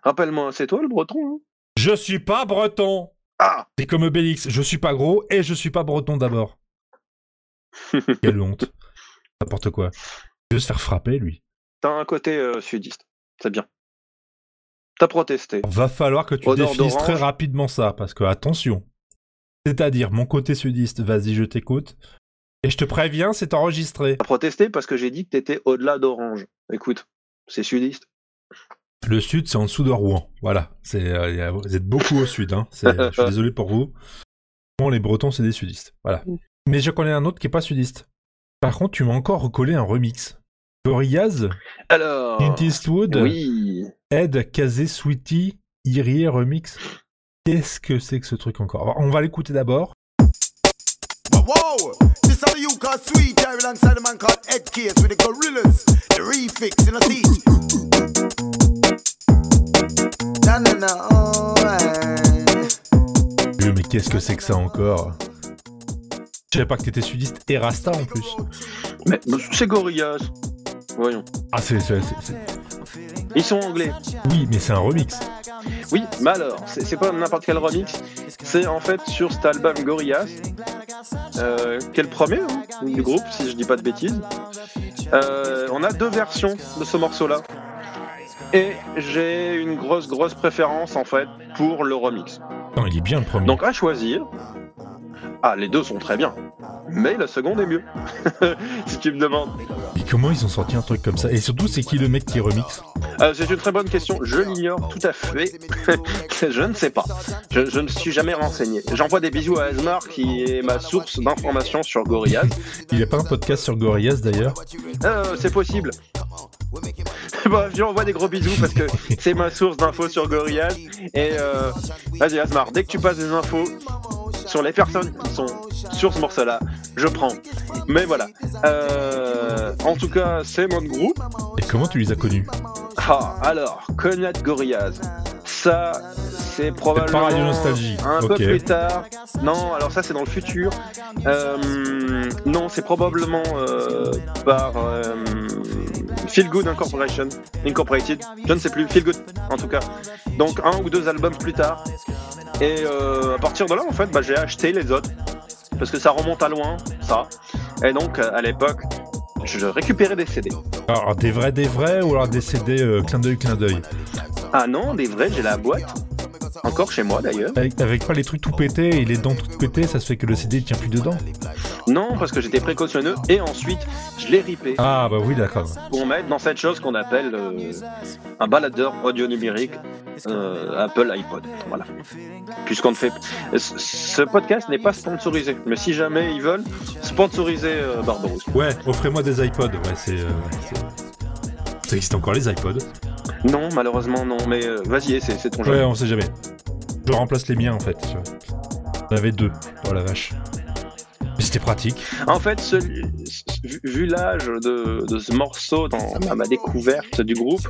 Rappelle-moi, c'est toi le breton hein? Je suis pas breton Ah C'est comme Obélix, je suis pas gros et je suis pas breton d'abord. *laughs* Quelle honte. N'importe quoi. Il veut se faire frapper, lui. T'as un côté euh, sudiste. C'est bien. T'as protesté. Va falloir que tu Odeur définisses très rapidement ça, parce que attention. C'est-à-dire, mon côté sudiste, vas-y, je t'écoute. Et je te préviens, c'est enregistré. T'as protesté parce que j'ai dit que t'étais au-delà d'Orange. Écoute, c'est sudiste. Le sud, c'est en dessous de Rouen. Voilà. C'est, euh, vous êtes beaucoup au sud. Hein. C'est- je suis *laughs* désolé pour vous. Bon, les Bretons, c'est des sudistes. Voilà. Mais je connais un autre qui est pas sudiste. Par contre, tu m'as encore recollé un remix. Gorillaz, Alors. Clint Eastwood, Oui. Ed, Kazé, Sweetie, Irie remix. Qu'est-ce que c'est que ce truc encore? Alors, On va l'écouter d'abord. Whoa, this how you call sweet here alongside a man called Ed Case with the gorillas. The refix in a seat. Na na na, oh, ouais. Mais qu'est-ce que c'est que ça encore? Je savais pas que t'étais sudiste et Rasta en plus. Mais c'est Gorillaz. Voyons. Ah, c'est, c'est- c'est- c'est- Ils sont anglais. Oui, mais c'est un remix. Oui, mais alors, c'est pas n'importe quel remix. C'est en fait sur cet album Gorillaz, euh, qui est le premier hein, du groupe, si je dis pas de bêtises. Euh, on a deux versions de ce morceau-là. Et j'ai une grosse, grosse préférence en fait pour le remix. Non, il est bien le premier. Donc à choisir. Ah, les deux sont très bien. Mais la seconde est mieux. *laughs* si tu me demandes. Et comment ils ont sorti un truc comme ça? Et surtout, c'est qui le mec qui remix? Euh, c'est une très bonne question. Je l'ignore tout à fait. *laughs* je ne sais pas. Je, je ne suis jamais renseigné. J'envoie des bisous à Esmar qui est ma source d'informations sur Gorillaz. Il a pas un podcast sur Gorillaz d'ailleurs? Euh, c'est possible. *laughs* Bah, je lui envoie des gros bisous parce que c'est ma source d'infos sur Gorillaz. Et euh, vas-y Asmar, dès que tu passes des infos sur les personnes qui sont sur ce morceau-là, je prends. Mais voilà. Euh, en tout cas, c'est mon groupe. Et comment tu les as connus? Ah, alors, connaître Gorillaz. Ça, c'est probablement. par Radio Nostalgie. Un peu plus tard. Non, alors ça, c'est dans le futur. Euh, non, c'est probablement euh, par Feel Good Incorporation. Incorporated. Je ne sais plus. Feel Good, en tout cas. Donc, un ou deux albums plus tard. Et euh, à partir de là, en fait, bah, j'ai acheté les autres. Parce que ça remonte à loin, ça. Et donc, à l'époque, je récupérais des CD. Alors, des vrais, des vrais ou alors des CD euh, clin d'œil, clin d'œil? Ah non, des vrais, j'ai la boîte. Encore chez moi d'ailleurs. avec, avec pas les trucs tout pétés et les dents toutes pétées, ça se fait que le CD tient plus dedans. Non, parce que j'étais précautionneux et ensuite je l'ai ripé Ah, bah oui, d'accord. pour mettre dans cette chose qu'on appelle euh, un baladeur audio numérique euh, Apple iPod. Voilà. Puisqu'on ne fait. Ce podcast n'est pas sponsorisé, mais si jamais ils veulent sponsoriser euh. Ouais, offrez-moi des iPods. Ouais, c'est. euh, ouais, c'est- ça existe encore les iPods Non, malheureusement non, mais euh, vas-y, c'est c'est ton jeu. Ouais, on sait jamais. Je remplace les miens en fait. tu vois. J'en avais deux. Oh la vache. Mais c'était pratique. En fait, vu, vu l'âge de, de ce morceau dans, à ma découverte du groupe,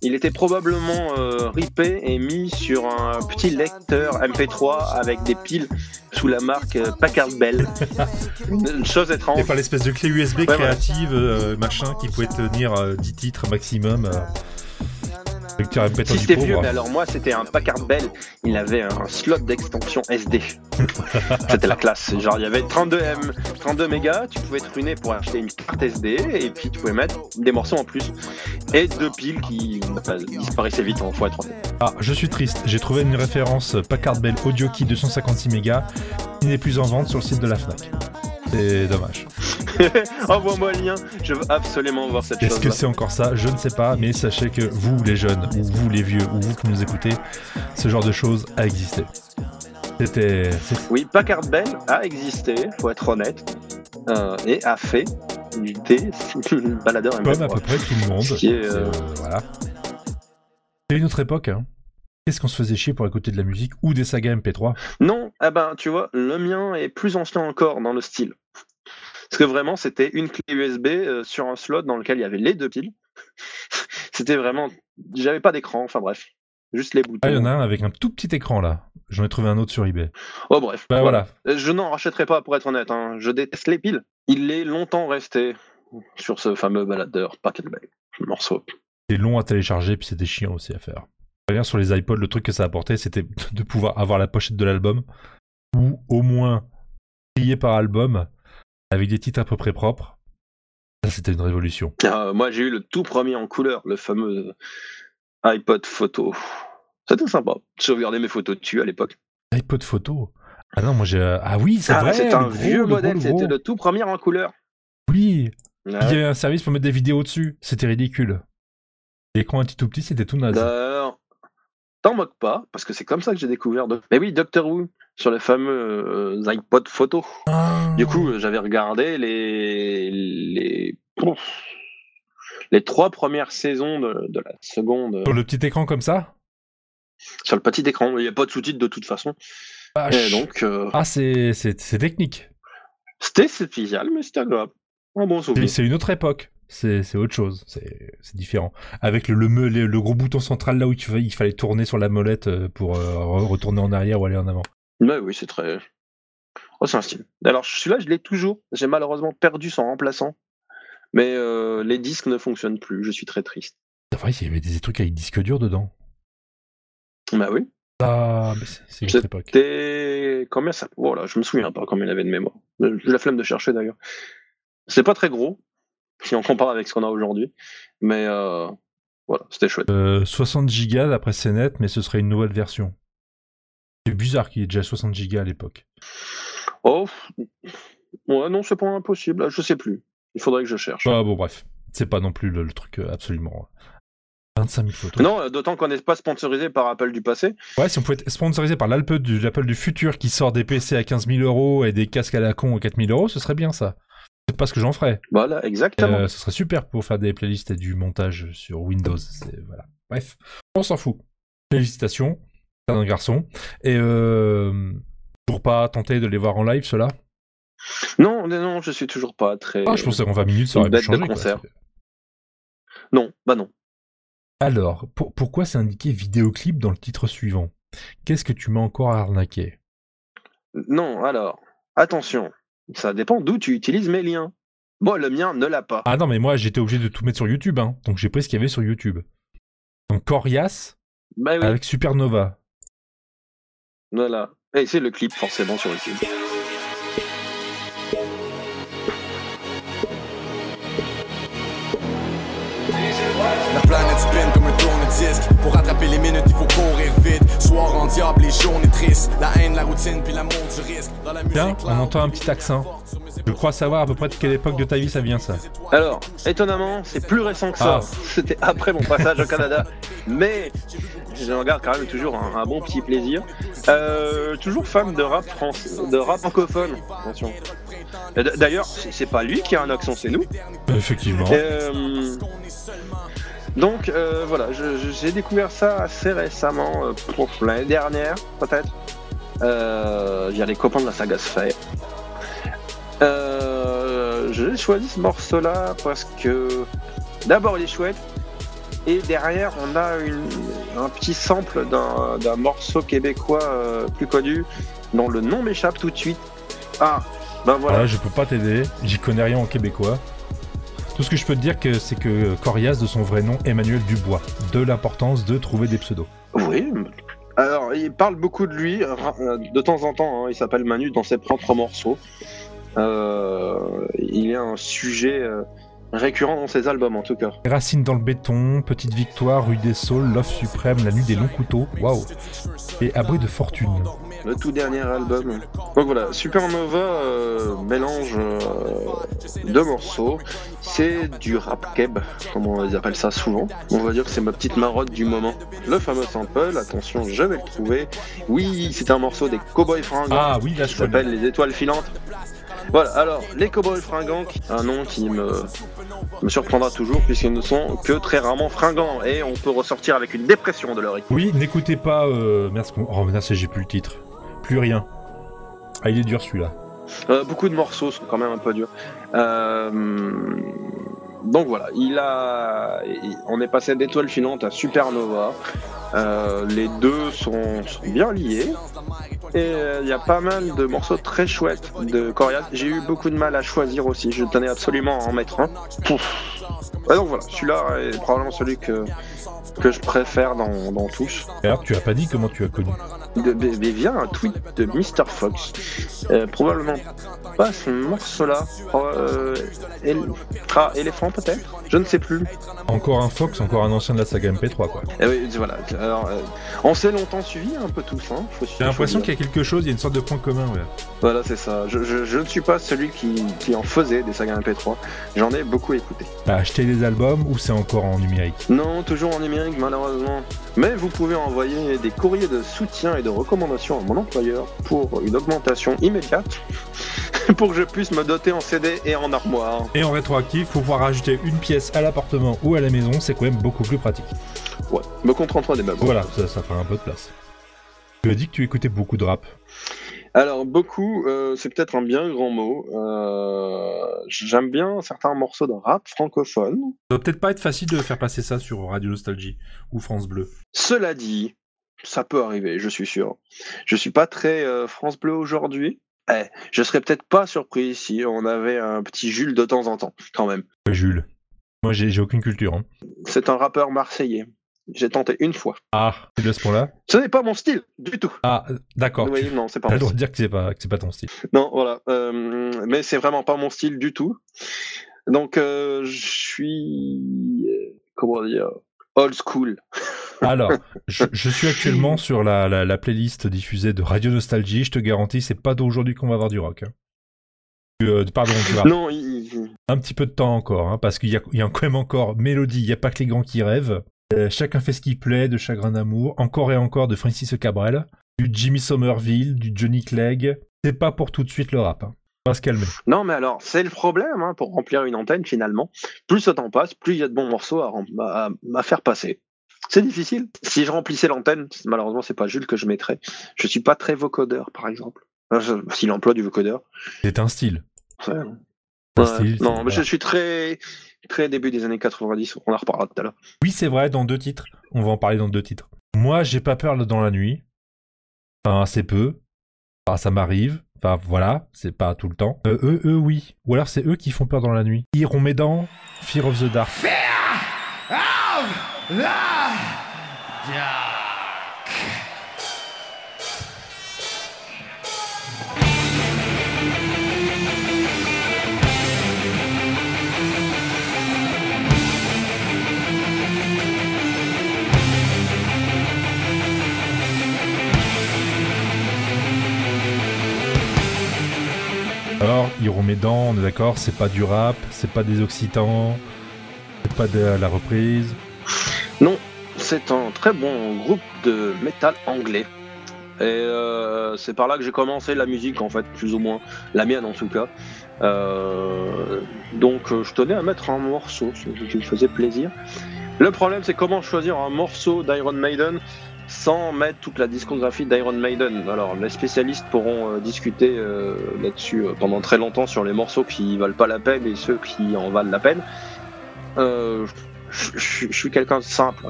il était probablement euh, ripé et mis sur un petit lecteur MP3 avec des piles sous la marque euh, Packard Bell. *laughs* une, chose étrange. Et pas l'espèce de clé USB Ouais, ouais. créative, euh, machin, qui pouvait tenir euh, 10 titres maximum. Lecteur MP3 Si c'était vieux, pauvre. mais alors moi c'était un Packard Bell, il avait un slot d'extension SD. *laughs* c'était la classe. Genre il y avait 32 M, 32 mégas, tu pouvais te ruiner pour acheter une carte SD et puis tu pouvais mettre des morceaux en plus. Et deux piles qui bah, disparaissaient vite en x3. Ah, je suis triste. J'ai trouvé une référence Packard Bell Audio Key 256 mégas qui n'est plus en vente sur le site de la Fnac. C'est dommage. *laughs* Envoie-moi le lien, je veux absolument voir cette Est-ce chose. que c'est encore ça? Je ne sais pas, mais sachez que vous, les jeunes, ou vous, les vieux, ou vous qui nous écoutez, ce genre de choses a existé. C'était. c'est- Oui, Packard Bell a existé, faut être honnête, euh, et a fait des *laughs* baladeurs Comme à peu MP3. près tout le monde. Ce qui est, euh, Euh, voilà. C'est une autre époque, hein. Qu'est-ce qu'on se faisait chier pour écouter de la musique ou des sagas MP3 Non, ah ben tu vois, le mien est plus ancien encore dans le style. Parce que vraiment, c'était une clé USB euh, sur un slot dans lequel il y avait les deux piles. *laughs* c'était vraiment. J'avais pas d'écran, enfin bref. Juste les boutons. Ah, il y en a un avec un tout petit écran là. J'en ai trouvé un autre sur eBay. Oh bref. Bah voilà. Euh, Je n'en rachèterai pas pour être honnête. hein. Je déteste les piles. Il est longtemps resté sur ce fameux baladeur Packet Bell. Morceau. C'est long à télécharger, puis c'était chiant aussi à faire. Rien sur les iPods, le truc que ça apportait, c'était *laughs* de pouvoir avoir la pochette de l'album, ou au moins trier par album, avec des titres à peu près propres. Ça, c'était une révolution. Euh, moi, j'ai eu le tout premier en couleur, le fameux iPod photo. C'était sympa. Je sauvegardais mes photos dessus à l'époque. iPod photo? Ah non, moi j'ai. Ah oui, c'est Ah, vrai. c'est le un gros, vieux modèle, c'était le tout premier en couleur. Oui. Ouais. Il y avait un service pour mettre des vidéos dessus. C'était ridicule. L'écran était tout petit, c'était tout naze. D'ailleurs, t'en moques pas, parce que c'est comme ça que j'ai découvert. De... Mais oui, Doctor Who, sur les fameux euh, iPod photo. Ah. Du coup, j'avais regardé les, les, Pouf. les trois premières saisons de, de la seconde euh, Sur le petit écran comme ça? Sur le petit écran. Il n'y a pas de sous-titres de toute façon. Et donc, euh, Ah, c'est technique. c'était spécial, mais c'était agréable. Un bon Et souvenir. C'est une autre époque. C'est autre chose. C'est différent. Avec le, le, le, le gros bouton central là où il fallait, tourner sur la molette euh, pour euh, re- retourner en arrière ou aller en avant. Ouais, oui, c'est très. Oh, c'est un style. Alors, celui-là, je l'ai toujours. J'ai malheureusement perdu son remplaçant. Mais euh, les disques ne fonctionnent plus. Je suis très triste. C'est vrai, il y avait des trucs avec disque dur dedans. Bah oui. Ah, c'est- une époque. Combien ça? Voilà, je me souviens pas combien il avait de mémoire. J'ai la flemme de chercher d'ailleurs. C'est pas très gros, si on compare avec ce qu'on a aujourd'hui. Mais euh, voilà, c'était chouette. Euh, 60 gigas d'après CNET, mais ce serait une nouvelle version. C'est bizarre qu'il y ait déjà 60 gigas à l'époque. Oh, ouais, non, c'est pas impossible. Je sais plus. Il faudrait que je cherche. Ah bon, bref. C'est pas non plus le, le truc euh, absolument. 25 000 photos. Non, euh, d'autant qu'on n'est pas sponsorisé par Apple du passé. Ouais, si on pouvait être sponsorisé par l'Apple du, l'Apple du futur qui sort des PC à 15 000 euros et des casques à la con à 4 000 euros, ce serait bien ça. C'est pas ce que j'en ferais. Voilà, exactement. Euh, ce serait super pour faire des playlists et du montage sur Windows. C'est- Voilà. Bref, on s'en fout. Félicitations, t'es un garçon. Et euh, toujours pas tenté de les voir en live, ceux-là? Non, non, non, je suis toujours pas très. Ah, je pensais qu'en 20 minutes, ça aurait pu de changer. quoi. Non, bah non. Alors, pour- pourquoi c'est indiqué vidéoclip dans le titre suivant? Qu'est-ce que tu m'as encore arnaqué? Non, alors, attention. Ça dépend d'où tu utilises mes liens. Moi, le mien ne l'a pas. Ah non, mais moi j'étais obligé de tout mettre sur YouTube, hein. donc j'ai pris ce qu'il y avait sur YouTube. Donc Corias Bah oui, avec Supernova. voilà. Et c'est le clip, forcément, sur YouTube. Pour rattraper les minutes il faut courir vite Soir en diable, les journées tristes La haine, la routine, puis l'amour du risque Dans la musique Tiens, on entend un petit accent. Je crois savoir à peu près de quelle époque de ta vie ça vient ça. Alors, étonnamment, c'est plus récent que ça. Ah. C'était après mon passage au Canada. Mais j'en garde quand même toujours un, un bon petit plaisir. Euh, toujours fan de rap français, de rap francophone. Attention. D- D'ailleurs, c'est c'est pas lui qui a un accent, c'est nous. Effectivement. Euh, donc euh, voilà, j'ai découvert ça assez récemment, euh, l'année dernière peut-être, euh, via les copains de la saga Sphere. Euh, j'ai choisi ce morceau-là parce que d'abord il est chouette et derrière on a un petit sample d'un morceau québécois euh, plus connu dont le nom m'échappe tout de suite. Ah, ben voilà. Voilà, je peux pas t'aider, j'y connais rien en québécois. Tout ce que je peux te dire, que, c'est que Corias, de son vrai nom, Emmanuel Dubois. De l'importance de trouver des pseudos. Oui. Alors, il parle beaucoup de lui, euh, de temps en temps, hein, il s'appelle Manu dans ses propres morceaux. Euh, il est un sujet euh, récurrent dans ses albums, en tout cas. Racine dans le béton, Petite Victoire, Rue des Saules, Love Suprême, La Nuit des Longs Couteaux, waouh. Et Abri de Fortune. Le tout dernier album. Donc voilà, Supernova euh, mélange euh, deux morceaux. C'est du rap keb, comme on les appelle ça souvent. On va dire que c'est ma petite marotte du moment. Le fameux sample, attention, je vais le trouver. Oui, c'est un morceau des Cowboys Fringants. Ah oui, là qui je connais. s'appelle Les Étoiles Filantes. Voilà, alors, les Cowboys Fringants, un nom qui me, me surprendra toujours puisqu'ils ne sont que très rarement fringants et on peut ressortir avec une dépression de leur équipe. Oui, n'écoutez pas. Euh... Merde, oh, mince, j'ai plus le titre. Plus rien. Ah, il est dur celui-là. Euh, beaucoup de morceaux sont quand même un peu durs. Euh, donc voilà, il a, on est passé d'étoiles filantes à Supernova. Euh, les deux sont, bien liés. Et euh, il y a pas mal de morceaux très chouettes de Corias. J'ai eu beaucoup de mal à choisir aussi. Je tenais absolument à en mettre un. Pouf. Donc voilà, celui-là est probablement celui que, que je préfère dans, dans tous. Alors, tu as pas dit comment tu as connu. de, de- mais via un tweet de Mr. Fox. Euh, probablement pas ce morceau-là. Euh, ah, éléphant peut-être? Je ne sais plus. Encore un Fox, encore un ancien de la saga MP3 quoi. Eh oui, voilà. Alors, euh, on s'est longtemps suivi un peu tous. Hein, J'ai l'impression qu'il y a quelque chose, il y a une sorte de point commun ouais. Voilà, c'est ça. Je, je- je ne suis pas celui qui, qui en faisait des sagas MP3. J'en ai beaucoup écouté. T'as acheté des albums ou c'est encore en numérique? Non, toujours en numérique malheureusement. Mais vous pouvez envoyer des courriers de soutien et de recommandations à mon employeur pour une augmentation immédiate *laughs* pour que je puisse me doter en CD et en armoire. Et en rétroactif, faut pouvoir rajouter une pièce à l'appartement ou à la maison, c'est quand même beaucoup plus pratique. Ouais, me contenterai des babos. Voilà, ça, ça fera un peu de place. Tu as dit que tu écoutais beaucoup de rap. Alors, beaucoup, euh, c'est peut-être un bien grand mot. Euh, J'aime bien certains morceaux de rap francophone. Ça doit peut-être pas être facile de faire passer ça sur Radio Nostalgie ou France Bleu. Cela dit, ça peut arriver, je suis sûr. Je suis pas très euh, France Bleu aujourd'hui. Eh, je serais peut-être pas surpris si on avait un petit Jules de temps en temps, quand même. Jules. Moi, j'ai j'ai aucune culture. hein. C'est un rappeur marseillais. J'ai tenté une fois. Ah, c'est de ce point-là Ce n'est pas mon style du tout. Ah, d'accord. Oui, tu non, c'est pas as mon le style. dire que c'est pas, que c'est pas ton style. Non, voilà. Euh, mais c'est vraiment pas mon style du tout. Donc, euh, je suis. euh, Comment dire Old school. *laughs* Alors, je, je suis actuellement sur la, la, la playlist diffusée de Radio Nostalgie. Je te garantis, c'est pas d'aujourd'hui qu'on va avoir du rock. hein. Euh, pardon, du rap. Non, il- Un petit peu de temps encore, hein, parce qu'il y a, il y a quand même encore Mélodie, il n'y a pas que les grands qui rêvent. Euh, chacun fait ce qu'il plaît, de Chagrin d'amour, encore et encore de Francis Cabrel, du Jimmy Somerville, du Johnny Clegg. C'est pas pour tout de suite le rap. Hein. On va se calmer. Non, mais alors, c'est le problème hein, pour remplir une antenne, finalement. Plus le temps passe, plus il y a de bons morceaux à, rem- à- à faire passer. C'est difficile. Si je remplissais l'antenne, malheureusement, c'est pas Jules que je mettrais. Je suis pas très vocodeur, par exemple. S'il emploie du vocodeur. C'est un style. Ouais. Un Ouais. style, non, mais voilà. je suis très, très début des années 90. On en reparlera tout à l'heure. Oui, c'est vrai, dans deux titres. On va en parler dans deux titres. Moi, j'ai pas peur dans la nuit. Enfin, assez peu. Enfin, ça m'arrive. Enfin, voilà, c'est pas tout le temps. Euh, eux, eux, oui. Ou alors c'est eux qui font peur dans la nuit. Iron Maiden, Fear of the Dark. Alors, Iron Maiden, on est d'accord, c'est pas du rap, c'est pas des occitans, c'est pas de la reprise. Non, c'est un très bon groupe de métal anglais. Et euh, c'est par là que j'ai commencé la musique, en fait, plus ou moins. La mienne, en tout cas. Euh, donc, euh, je tenais à mettre un morceau, ce qui me faisait plaisir. Le problème, c'est comment choisir un morceau d'Iron Maiden sans mettre toute la discographie d'Iron Maiden. Alors, les spécialistes pourront euh, discuter euh, là-dessus euh, pendant très longtemps sur les morceaux qui valent pas la peine et ceux qui en valent la peine. Je suis quelqu'un de simple.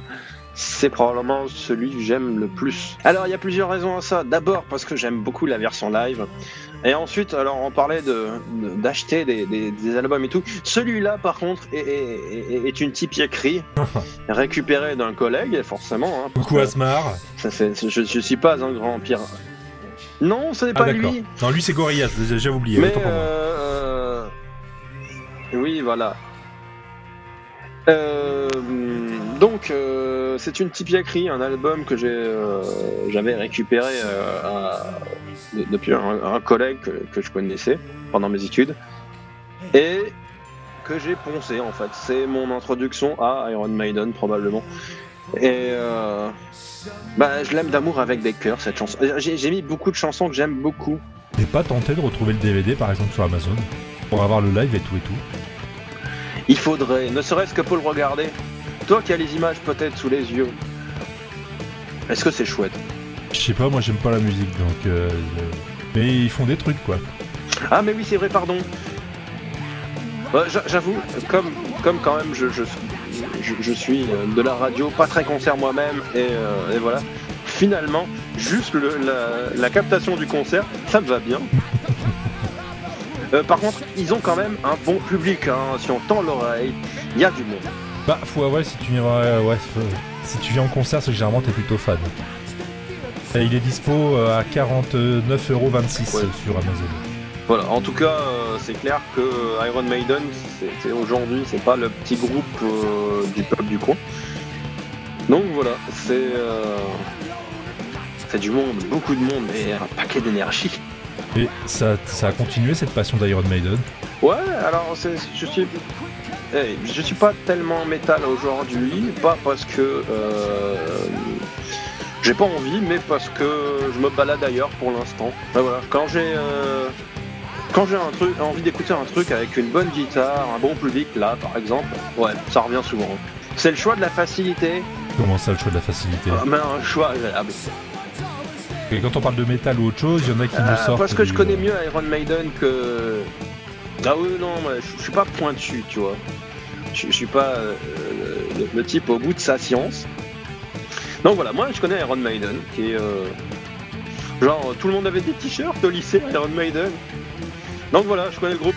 C'est probablement celui que j'aime le plus. Alors, il y a plusieurs raisons à ça. D'abord, parce que j'aime beaucoup la version live. Et ensuite, alors, on parlait de- de- d'acheter des, des- des albums et tout. Celui-là, par contre, est, est- une écrit, *laughs* récupérée d'un collègue, forcément. hein, Coucou Asmar. ça, c'est- je, je suis pas un grand pire. Non, ce n'est Ah pas lui. Non, lui c'est Gorillaz, j'ai oublié. Mais euh, euh, oui, voilà. Euh, donc, euh, c'est une Tipeee un album que euh, j'avais récupéré euh, à- de- depuis un, un collègue que, que je connaissais pendant mes études et que j'ai poncé en fait. C'est mon introduction à Iron Maiden probablement. Et bah, je l'aime d'amour avec des cœurs cette chanson. J'ai j'ai mis beaucoup de chansons que j'aime beaucoup. T'es pas tenté de retrouver le DVD par exemple sur Amazon pour avoir le live et tout et tout? Il faudrait, ne serait-ce que pour le regarder. Toi qui as les images peut-être sous les yeux. Est-ce que c'est chouette Je sais pas, moi j'aime pas la musique donc. euh, je- Mais ils font des trucs quoi. Ah mais oui c'est vrai pardon. J'a- J'avoue, comme, comme quand même je, je, je, suis euh, de la radio, pas très concert moi-même, et, euh, et voilà. Finalement, juste le- la, la captation du concert, ça me va bien. Euh, par contre, ils ont quand même un bon public, hein. si on tend l'oreille, il y a du monde. Bah, faut, ouais, si tu viens, ouais, si tu viens en concert, c'est généralement t'es plutôt fan. Et il est dispo euh, à 49,26€ Ouais. sur Amazon. Voilà, en tout cas, euh, c'est clair que Iron Maiden, c'est- aujourd'hui, c'est pas le petit groupe euh, du peuple du coin. Donc voilà, c'est euh, c'est du monde, beaucoup de monde et un paquet d'énergie. Et ça, ça a continué cette passion d'Iron Maiden? Ouais, alors c'est- je suis, je suis pas tellement métal aujourd'hui, pas parce que euh, j'ai pas envie, mais parce que je me balade ailleurs pour l'instant. Ben voilà, quand j'ai euh, quand j'ai un truc, envie d'écouter un truc avec une bonne guitare, un bon public, là par exemple, ouais, ça revient souvent. C'est le choix de la facilité, Comment ça, le choix de la facilité mais un choix agréable. Et quand on parle de métal ou autre chose, il y en a qui Euh, nous sortent. parce que je connais mieux Iron Maiden que. Ah oui, non, je, suis pas pointu, tu vois. Je, suis pas euh, le, le type au bout de sa science. Donc voilà, moi je connais Iron Maiden, qui est. euh, genre, tout le monde avait des t-shirts au lycée, Iron Maiden. Donc voilà, je connais le groupe.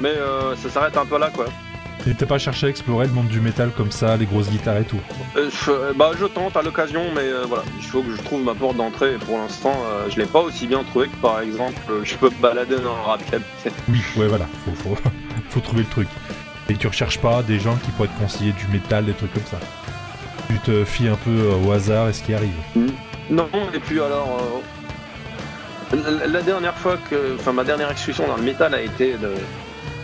Mais euh, ça s'arrête un peu là, quoi. Et t'as pas cherché à explorer le monde du métal comme ça, les grosses guitares et tout. Euh, je, bah, je tente à l'occasion, mais euh, voilà, il faut que je trouve ma porte d'entrée. Et pour l'instant, euh, je l'ai pas aussi bien trouvé que par exemple, euh, je peux me balader dans un rap. *laughs* Oui, ouais, voilà, faut, faut, *laughs* faut trouver le truc. Et tu recherches pas des gens qui pourraient te conseiller du métal, des trucs comme ça. Tu te fies un peu euh, au hasard et ce qui arrive. Non, et puis alors, euh, la, la dernière fois que, enfin ma dernière excursion dans le métal a été de,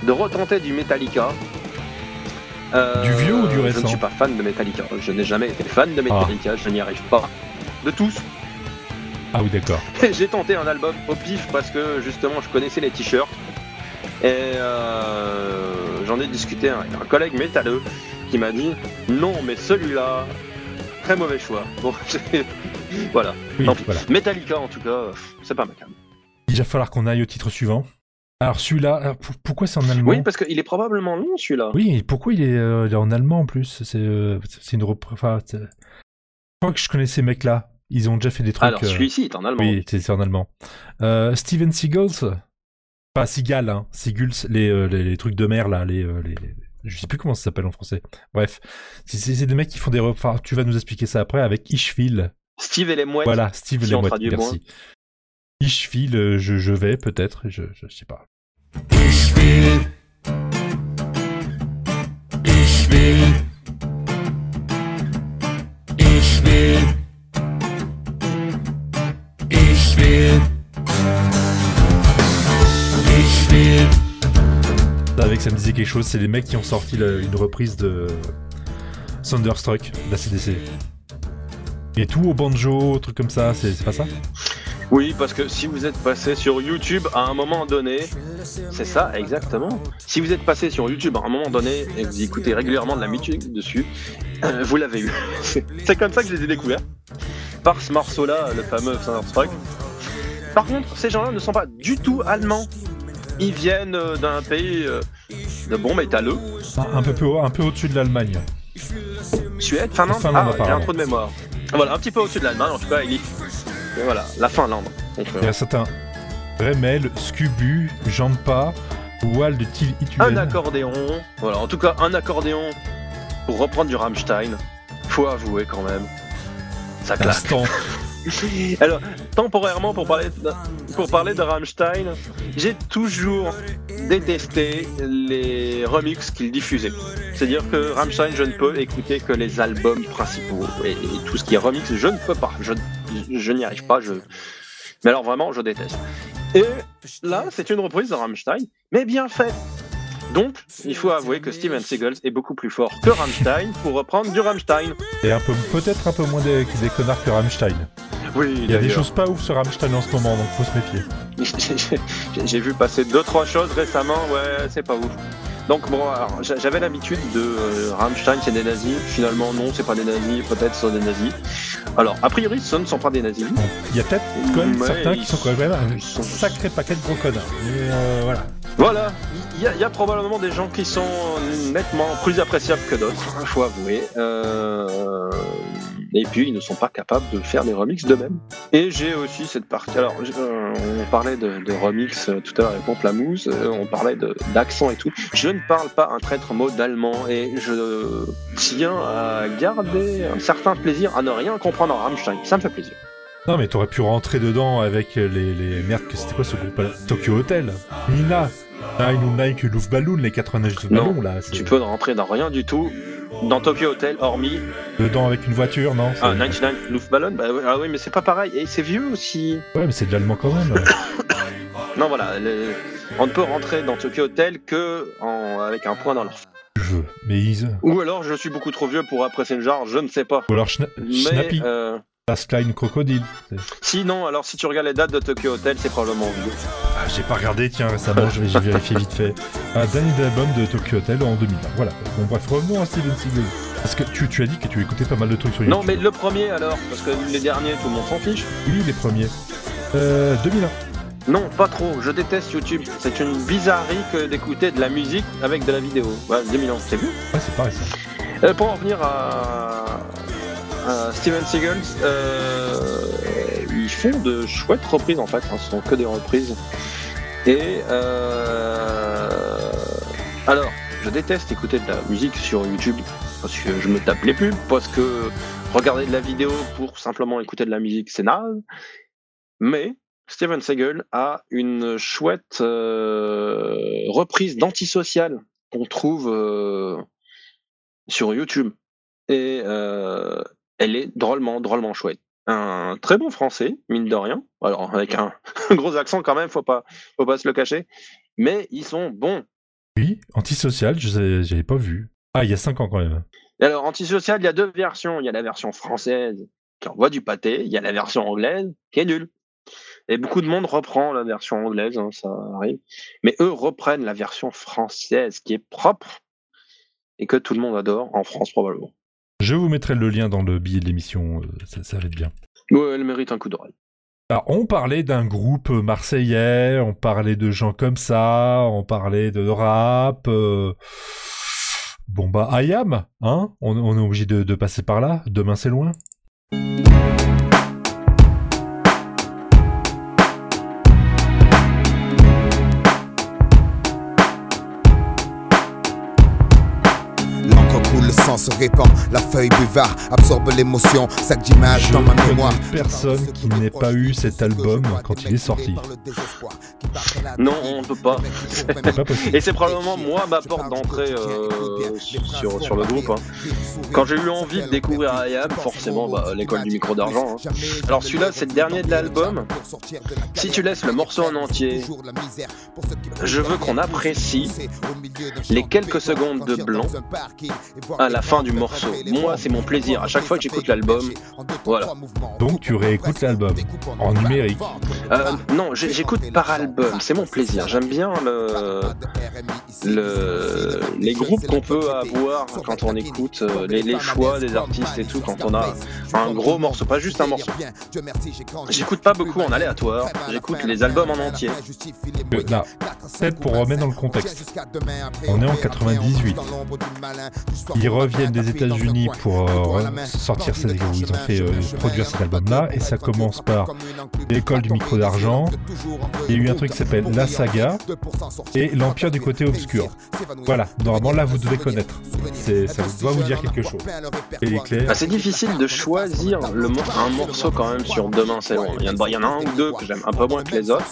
de retenter du Metallica. Euh, Du vieux ou du Je récent ne suis pas fan de Metallica. Je n'ai jamais été fan de Metallica. Je n'y arrive pas. De tous. Ah oui, d'accord. *laughs* J'ai tenté un album au pif parce que justement je connaissais les t-shirts. Et euh, j'en ai discuté avec un collègue métalleux qui m'a dit non mais celui-là, très mauvais choix. *laughs* Bon, voilà. Oui. Metallica en tout cas, c'est pas ma cam. Il va falloir qu'on aille au titre suivant. Alors celui-là, pour- pourquoi c'est en allemand Oui parce qu'il est probablement long celui-là. Oui, et pourquoi il est, euh, il est en allemand en plus? C'est euh, c'est une repr- enfin, c'est- Je crois que je connais ces mecs-là. Ils ont déjà fait des trucs. Alors euh, celui-ci est en allemand. Oui, c'est en allemand. Euh, Steven Seagulls Pas Seagal, hein. Seagulls, les, euh, les, les trucs de mer là, les, euh, les, Je sais plus comment ça s'appelle en français. Bref, c'est- des mecs qui font des. Enfin, tu vas nous expliquer ça après avec Ishville. Steve et les mouettes. Voilà, Steve si les mouettes, merci. Ishville, euh, je, je vais peut-être, je, je sais pas. Ich will. Ich will. Ich will. Ich will. Ich will. Avec ça me disait quelque chose, c'est les mecs qui ont sorti la- une reprise de Thunderstruck, de la CDC. Et tout au banjo, truc comme ça, c'est c'est pas ça? Oui parce que si vous êtes passé sur YouTube à un moment donné, c'est ça exactement. Si vous êtes passé sur YouTube à un moment donné et que vous écoutez régulièrement de la musique dessus, euh, vous l'avez eu. *laughs* C'est comme ça que je les ai découverts. Par ce morceau-là, le fameux Thunderstruck. Par contre, ces gens-là ne sont pas du tout allemands. Ils viennent euh, d'un pays euh, de bons métalleux. un, un peu, peu- un peu au-dessus de l'Allemagne. Suède, Finlande, Finlande, ah, j'ai un apparemment. trou de mémoire. Voilà, un petit peu au-dessus de l'Allemagne, en tout cas, il voilà, la Finlande. Donc, euh, Il y a certains Remel, Scubu, Jampa, Wald de Til un accordéon. Voilà, en tout cas, un accordéon pour reprendre du Rammstein. Faut avouer quand même. Ça claque. *laughs* *laughs* Alors, temporairement, pour parler de, pour parler de Rammstein, j'ai toujours détesté les remixes qu'ils diffusaient. C'est-à-dire que Rammstein, je ne peux écouter que les albums principaux. Et, et tout ce qui est remix, je ne peux pas. Je, je n'y arrive pas. Je... Mais alors vraiment, je déteste. Et là, c'est une reprise de Rammstein, mais bien faite. Donc, il faut avouer que Steven Seagal est beaucoup plus fort que Rammstein pour reprendre du Rammstein. Et un peu, peut-être un peu moins des, des connards que Rammstein. Oui, Il y a des choses pas ouf sur Rammstein en ce moment, donc faut se méfier. J'ai- *laughs* J'ai vu passer deux trois choses récemment, ouais, c'est pas ouf. Donc bon, j'avais l'habitude de euh, Rammstein, c'est des nazis. Finalement, non, c'est pas des nazis. Peut-être ce sont des nazis. Alors, a priori, ce ne sont pas des nazis. Il y a peut-être quand même certains qui sont quand même un sont- sacré paquet de gros connards. Mais euh, voilà. Voilà, il y, a- il y a probablement des gens qui sont nettement plus appréciables que d'autres, il faut avouer. Euh, et puis, ils ne sont pas capables de faire des remixes d'eux-mêmes. Et j'ai aussi cette partie. Alors, euh, on parlait de, de remix tout à l'heure avec Pamplamousse, euh, on parlait d'accent et tout. Je parle pas un traître mot d'allemand et je tiens à garder un certain plaisir à ne rien comprendre en Rammstein. Ça me fait plaisir. Non, mais t'aurais pu rentrer dedans avec les, les... merde, que c'était quoi ce groupe là Tokyo Hotel, Nina, Nine ou Nike Love Balloon, les 89 de Non, ballon là. Tu peux rentrer dans rien du tout dans Tokyo Hotel, hormis Dedans avec une voiture, non ah, 99 Luftballon. Bah, ouais, ah oui, mais c'est pas pareil. Et c'est vieux aussi. Ouais, mais c'est de l'allemand quand même. *coughs* Non, voilà. On ne peut rentrer dans Tokyo Hotel que en... avec un point dans leur. Je veux. Mais ils. Ou alors je suis beaucoup trop vieux pour apprécier le genre, je ne sais pas. Ou alors Schna- Mais Snappy, euh, Last Line Crocodile. C'est- sinon, alors si tu regardes les dates de Tokyo Hotel, c'est probablement vieux. Ah, j'ai pas regardé, tiens, récemment, je vais- j'ai vérifié vite fait. Un dernier album de Tokyo Hotel en 2000. Voilà. Bon, bref, revenons à Steven Seagal. Parce que tu, tu as dit que tu écoutais pas mal de trucs sur YouTube. Non, mais le premier alors, parce que les derniers, tout le monde s'en fiche. Oui, les premiers. Euh, 2001. Non, pas trop. Je déteste YouTube. C'est une bizarrerie que d'écouter de la musique avec de la vidéo. Ouais, 2000 ans, c'est vu. Ouais, c'est pareil ça. Euh, pour en revenir à, à Steven Seagal, euh, ils font de chouettes reprises en fait, hein, ce sont que des reprises. Et euh, alors, je déteste écouter de la musique sur YouTube parce que je me tape les pubs, parce que regarder de la vidéo pour simplement écouter de la musique, c'est naze. Mais Steven Seagal a une chouette euh, reprise d'antisocial qu'on trouve euh, sur YouTube. Et euh, elle est drôlement, drôlement chouette. Un très bon français, mine de rien. Alors, avec *laughs* un gros accent quand même, faut pas, faut pas se le cacher. Mais ils sont bons. Oui, Antisocial, je j'avais pas vu. Ah, il y a 5 ans quand même. Alors, Antisocial, il y a deux versions. Il y a la version française qui envoie du pâté. Il y a la version anglaise qui est nulle. Et beaucoup de monde reprend la version anglaise, hein, ça arrive. Mais eux reprennent la version française qui est propre et que tout le monde adore, en France probablement. Je vous mettrai le lien dans le billet de l'émission, euh, ça, ça va être bien. Ouais, elle mérite un coup d'oreille. Alors, on parlait d'un groupe marseillais, on parlait de gens comme ça, on parlait de rap. euh, Bon bah, IAM, hein on, on est obligé de, de passer par là. Demain c'est loin. L'encre coule, le sang se répand, la feuille buvard absorbe l'émotion, sac d'images dans ma mémoire. personne qui n'ait pas eu cet album quand il est sorti. Non, on ne peut pas. Et c'est probablement moi ma porte d'entrée euh, sur, sur le groupe. hein. Quand j'ai eu envie de découvrir IAM, forcément, bah, l'école du micro d'argent. hein. Alors celui-là, c'est le dernier de l'album. Si tu laisses le morceau en entier, je veux qu'on apprécie les quelques secondes de blanc à la fin du morceau. Moi, c'est mon plaisir. À chaque fois que j'écoute l'album, voilà. Donc tu réécoutes l'album en numérique. Euh, non, j'écoute par album. C'est mon plaisir. J'aime bien le, le, les groupes qu'on peut avoir quand on écoute euh, les, les choix des artistes et tout, quand on a un gros morceau, pas juste un morceau. J'écoute pas beaucoup en aléatoire, j'écoute les albums en entier. Là, peut-être pour remettre dans le contexte. On est en 98. Ils reviennent des États-Unis pour euh, sortir ces, où ils ont fait euh, produire cet album-là, et ça commence par l'école du micro d'argent. Il y a eu un truc qui s'appelle La Saga et l'Empire du côté obscur. Voilà, normalement là vous devez connaître. C'est, ça doit vous dire quelque chose. Et les clés. Ah, c'est difficile de choisir le mor- un morceau quand même sur Demain c'est loin. Il y, en a, il y en a un ou deux que j'aime un peu moins que les autres,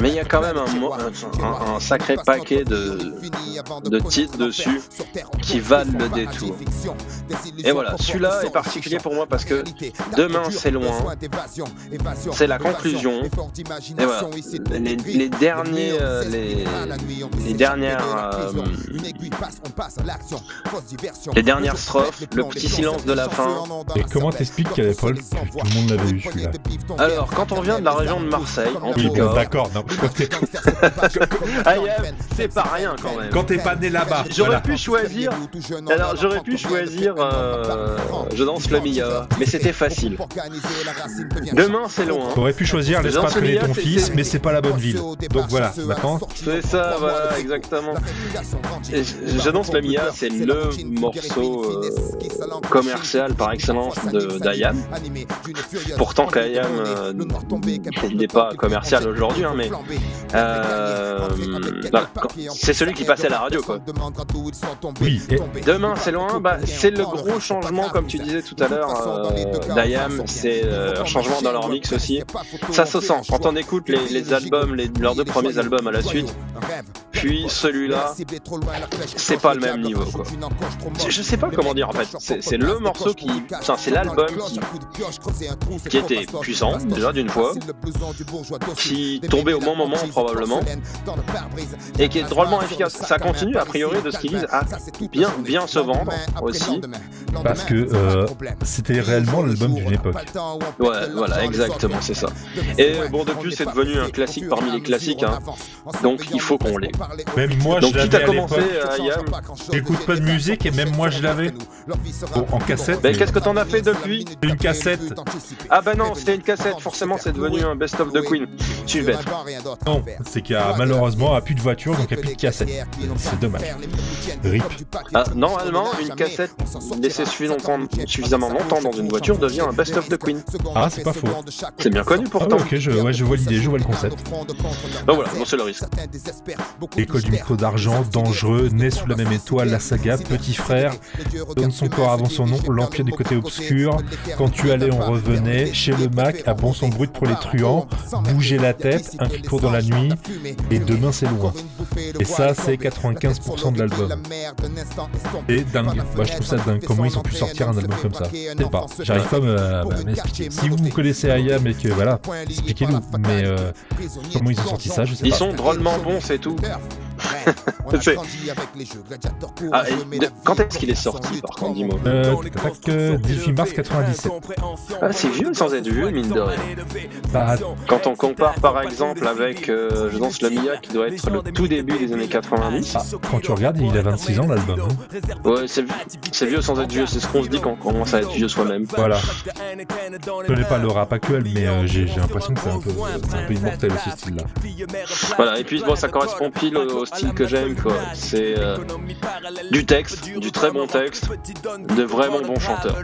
mais il y a quand même un, mo- un- un- un sacré paquet de, de titres dessus qui valent le détour. Et voilà, celui-là est particulier pour moi parce que Demain c'est loin, c'est la conclusion. Et voilà, les, les derniers, euh, les, les dernières, euh, les dernières strophes, le petit silence de la fin. Et comment t'expliques qu'à l'époque tout le monde l'avait eu celui-là Alors, quand on vient de la région de Marseille, en Oui, tout bon, cas, d'accord. c'est pas rien quand même. Quand t'es pas né là-bas. J'aurais voilà. pu choisir. Alors, j'aurais pu choisir euh, Je danse le Mia, mais c'était facile. Demain, c'est loin. T'aurais pu choisir Laisse Dans pas ce traîner milieu, ton fils, mais c'est pas la bonne ville. Donc voilà, maintenant, C'est ça, voilà, exactement. Je, le Mia, c'est le morceau euh, commercial par excellence de d'IAM. Pourtant, euh, n'est pas commercial aujourd'hui, hein, mais euh, c'est celui qui passait à la radio, quoi. oui. Et Demain, c'est loin. Bah, c'est le gros changement, comme tu disais tout à l'heure, euh, d'IAM, c'est euh, un changement dans leur mix aussi. Ça se sent. Quand on écoute les, les albums, les- leurs deux premiers albums à la suite, puis celui-là, c'est pas le même niveau. Quoi. Je- sais pas comment dire en fait. C'est c'est le morceau qui, enfin, c'est l'album qui, qui était puissant déjà d'une fois, qui tombait au bon moment probablement, et qui est drôlement efficace. Ça continue a priori de ce qu'ils disent à bien bien se vendre aussi. Parce que euh, c'était réellement l'album d'une époque. Ouais, voilà, exactement, c'est ça. Et bon, depuis, c'est devenu un classique parmi les classiques, hein. donc il faut qu'on l'ait. Même moi, Donc, je l'avais à à commencer, l'époque. euh, J'écoute pas de musique et même moi je l'avais. Bon, en cassette. mais qu'est-ce que t'en as fait depuis Une cassette. Ah bah non, c'était une cassette, forcément, c'est devenu un best-of de Queen. Suis bête. Non, c'est qu'il y a malheureusement a plus de voiture, donc il n'y a plus de cassette. C'est dommage. Rip. Ah, normalement, une cassette longtemps- suffisamment longtemps dans une voiture devient un best-of de Queen. Ah, c'est pas faux. C'est bien connu Ah pourtant. ouais, ok, je, ouais, je vois l'idée, je vois le concept. Donc voilà, bon, c'est le risque. École du micro d'argent, dangereux, né sous la même étoile, la saga, petit frère, donne son corps avant son nom, l'empire du côté obscur. Quand tu allais, on revenait. Chez le Mac, à bon son brut pour les truands. Bouger la tête, un qui court dans la nuit. Et demain, c'est loin. Et ça, c'est 95% de l'album. Et dingue. Moi, je trouve ça dingue. Comment ils ont pu sortir un album comme ça Je sais pas. J'arrive pas à me- à m'expliquer. Si vous connaissez Ayam et que voilà, expliquez-nous. Mais euh, comment ils ont sorti ça, je sais Ils pas. sont drôlement bons, c'est tout. *laughs* C'est- Ah, et de- quand est-ce qu'il est sorti par contre, dis-moi Euh, euh, 18 mars 97. Ah, c'est vieux sans être vieux, mine de rien. Bah, Quand on compare par exemple avec euh, Je danse la Mia qui doit être le tout début des années 90, ah, quand tu regardes, il a 26 ans l'album. hein. ouais, c'est c'est vieux sans être vieux, c'est ce qu'on se dit quand on commence à être vieux soi-même. Voilà. Je connais pas le rap actuel, mais euh, j'ai l'impression que c'est un peu, c'est un peu immortel ce style-là. Voilà, et puis bon, ça correspond pile au, au style que j'aime, quoi. C'est euh, du texte, du très bon texte, de vraiment bons chanteurs.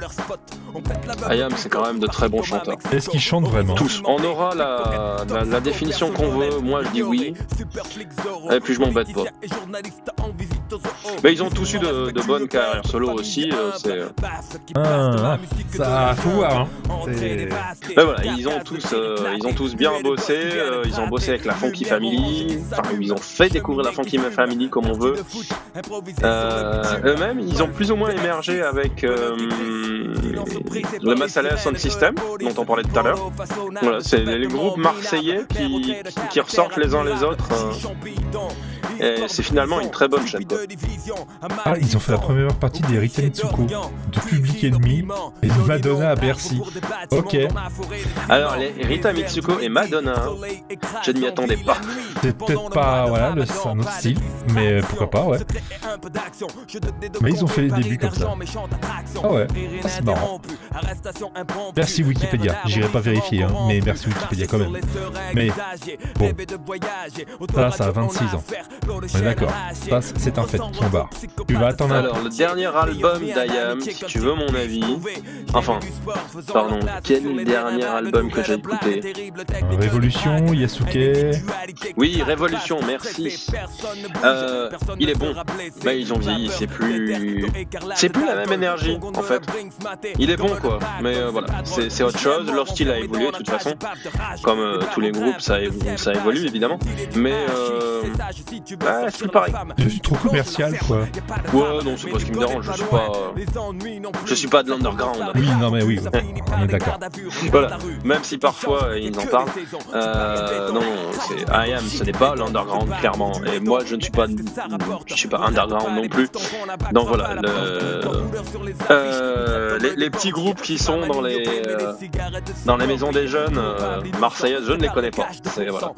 Ayam, c'est quand même de très bons chanteurs. Est-ce qu'ils chantent vraiment? Tous. On aura la, la, la définition qu'on veut, moi je dis oui, et puis je m'embête pas. Mais ils ont tous eu de, de bonnes carrières solo aussi, euh, c'est... euh, Ah, ça faut voir. Hein. Voilà, ils ont tous, euh, ils ont tous bien bossé. euh, ils ont bossé avec la Funky Family. Enfin, ils ont fait découvrir la Funky Family comme on veut. Euh, Eux-mêmes, ils ont plus ou moins émergé avec euh, le Masala Sound System, dont on parlait tout à l'heure. Voilà, c'est les groupes marseillais qui, qui ressortent les uns les autres. Et c'est finalement une très bonne chaîne. Ah, ils ont fait la première partie des Rita Mitsuko, de Public Enemy et de Madonna à Bercy. Ok, Alors, les Rita Mitsuko et Madonna, je ne m'y attendais pas. c'est peut-être pas voilà, le- c'est un autre style, mais pourquoi pas, ouais. Mais ils ont fait les débuts comme ça. Ah ouais, ça, c'est marrant. Merci Wikipédia, j'irai pas vérifier, hein, mais merci Wikipédia quand même. Mais bon, ça, ça a 26 ans. On est d'accord, ça c'est un fait, point barre. Tu vas attendre Alors, le dernier album d'Ayam, si tu veux mon avis, enfin, pardon, quel dernier album que j'ai écouté peu. Révolution, Yasuke, Oui, Révolution, merci. Euh, il est bon, mais ils ont vieilli, c'est plus, c'est plus la même énergie en fait. Il est bon quoi, mais euh, voilà, c'est autre chose. Leur style a évolué de toute façon, comme euh, tous les groupes, ça, évo- ça évolue évidemment. Mais euh, ah, c'est plus pareil. c'est trop commercial quoi. Ouais, non, c'est pas ce qui me dérange. Je suis pas, je suis pas de l'underground. Oui, non mais oui, on est d'accord. Voilà, même si parfois euh, ils en parlent, euh, non, c'est I am, ce n'est pas l'underground clairement. Et moi, je ne suis pas, je suis pas underground non plus. Donc voilà, le, euh, les, les petits groupes qui sont dans les euh, dans les maisons des jeunes euh, marseillaises, je ne les connais pas. C'est voilà.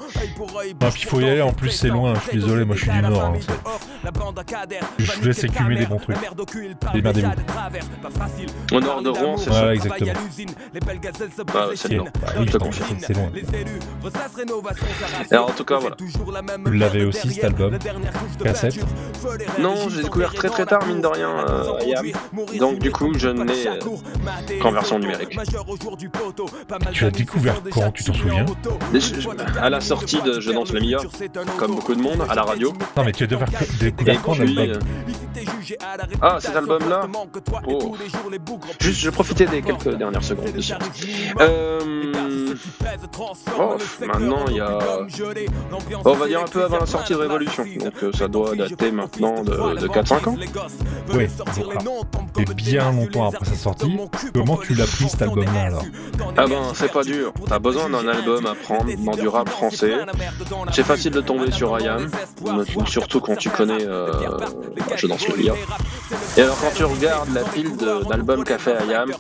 Ah, puis il faut y aller, en plus c'est loin, je suis désolé, moi je suis du Nord. hein, c'est- je vous laisse écumer des bons trucs. Démerdez-vous. Au nord de Rouen, c'est Voilà, ça. exactement. Ah, c'est Et- le nord. bah oui, Je te non, confirme. c'est c'est loin. Et alors, en tout cas, voilà. Vous l'avez aussi cet album Cassette Non, j'ai découvert très très tard, mine de rien, euh. Donc du coup, je ne l'ai euh, qu'en version numérique. Tu l'as découvert quand, tu t'en souviens? Et je- je- à la sortie de Je danse le meilleur, comme beaucoup de monde, à la radio. Non mais tu as découvert, Et découvert Ah, cet album-là Oh. Juste, je profitais des quelques dernières secondes. Euh... Oh, maintenant, il y a... On va dire un peu avant la sortie de Révolution. Donc euh, ça doit dater maintenant de, de 4-5 ans. Oui, et bien longtemps après sa sortie. Comment tu l'as pris cet album-là alors Ah ben, c'est pas dur. T'as besoin d'un album à prendre dans du rap français. C'est facile de tomber sur IAM, surtout quand tu connais euh, Je danse le lire. Et alors quand tu regardes la pile d'albums qu'a fait IAM,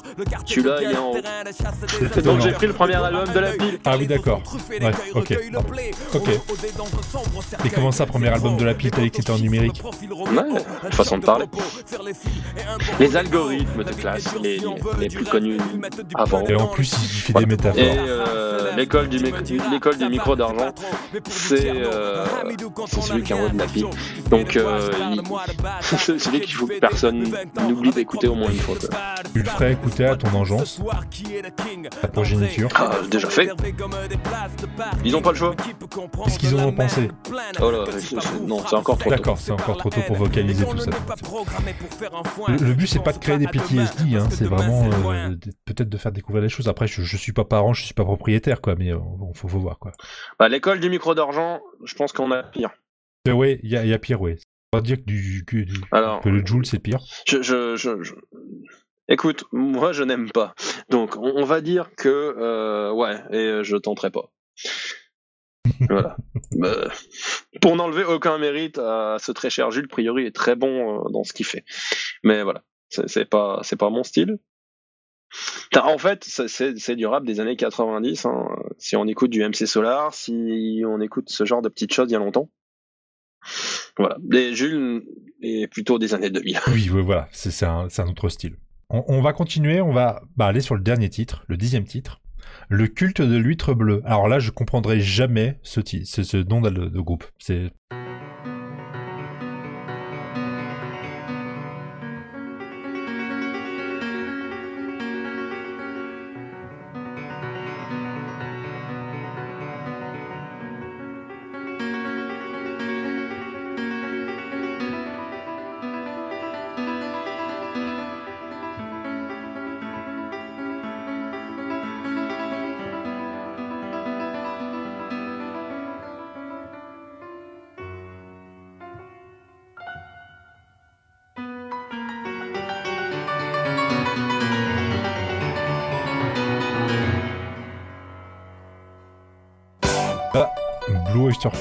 celui-là il est en haut. Donc j'ai pris le premier album de la pile. Ah oui, d'accord. Ouais, ok. Ok. Et comment ça, premier album de la pile, t'as dit que c'était en numérique Ouais, façon de parler. Les algorithmes de classe, les, les plus connus avant. Et en plus, il fait des Et métaphores. euh, l'école du, l'école du micro d'argent, c'est euh, c'est celui qui est en haut de la pile. Donc euh, il- *laughs* celui qu'il faut que personne n'oublie d'écouter au moins une fois. quoi. Tu le ferais écouter à ton engeance, ta progéniture. Ah, déjà fait. Ils ont pas le choix. Qu'est-ce qu'ils en ont pensé Oh là, non, c'est encore trop tôt. D'accord, c'est encore trop tôt pour vocaliser tout ça. Le, le but, c'est pas de créer des PTSD, hein, c'est vraiment euh, peut-être de faire découvrir les choses. Après, je, je suis pas parent, je suis pas propriétaire, quoi, mais euh, bon, faut, faut voir, quoi. Bah, l'école du micro d'argent, je pense qu'on a pire. Mais ouais, il y a, il y a pire, ouais. On va dire que, du, que, du- Alors, que le Joule, c'est pire. je, je, je, je- Écoute, moi je n'aime pas. Donc on, on va dire que euh, ouais, et euh, je tenterai pas. *laughs* voilà. Bah, pour n'enlever aucun mérite à ce très cher Jules, Priori est très bon euh, dans ce qu'il fait. Mais voilà, c'est pas c'est pas mon style. En fait, c'est du rap des années 90. hein. Si on écoute du MC Solar, si on écoute ce genre de petites choses il y a longtemps. Voilà. Et Jules est plutôt des années 2000. Oui, ouais, voilà, c'est un, autre style. On, va continuer, on va bah, aller sur le dernier titre, le dixième titre. Le culte de l'huître bleue. Alors là, je comprendrai jamais ce nom de, de groupe. C'est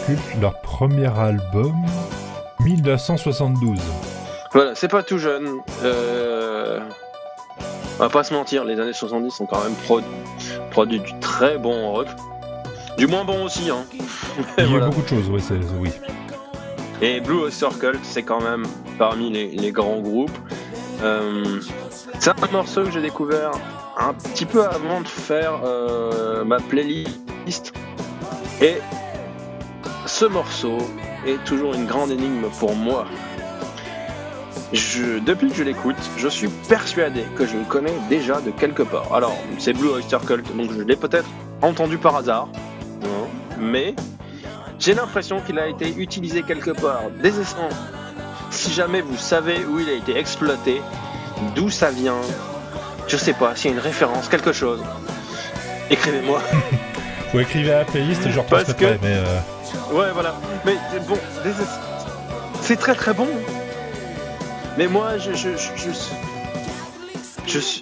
Cult, leur premier album, 1972. Voilà, c'est pas tout jeune. Euh... On va pas se mentir, les années 70 sont quand même pro- produits du très bon rock. Du moins bon aussi, hein. Il y a *laughs* beaucoup de choses, c'est, oui. Et Blue Oyster Cult, c'est quand même parmi les, les grands groupes. Euh, c'est un morceau que j'ai découvert un petit peu avant de faire euh, ma playlist. Et ce morceau est toujours une grande énigme pour moi. Je, depuis que je l'écoute, je suis persuadé que je le connais déjà de quelque part. Alors, c'est Blue Oyster Cult, donc je l'ai peut-être entendu par hasard, mais j'ai l'impression qu'il a été utilisé quelque part. Dès essence, si jamais vous savez où il a été exploité, d'où ça vient, je sais pas, s'il y a une référence, quelque chose, écrivez-moi. *laughs* Vous écrivez à la playlist, je retransmettrai, que- mais... euh, Ouais, voilà. Mais bon, dès essence- c'est très très bon. Mais moi, je je je je, je, suis-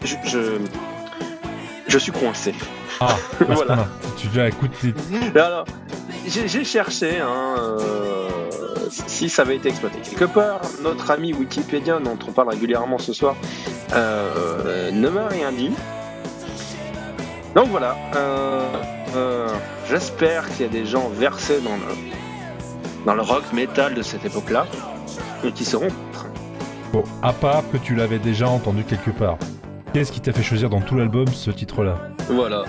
je, suis coincé. Ah, *laughs* Voilà. Tu dis, écoute, t'es- Et Alors, j'ai j'ai cherché hein, euh, si ça avait été exploité quelque part. Notre ami Wikipédia, dont on parle régulièrement ce soir, euh, ne m'a rien dit. Donc voilà. euh, euh, J'espère qu'il y a des gens versés dans le, dans le rock metal de cette époque-là et qui seront. bon, à part que tu l'avais déjà entendu quelque part. Qu'est-ce qui t'a fait choisir dans tout l'album ce titre-là Voilà.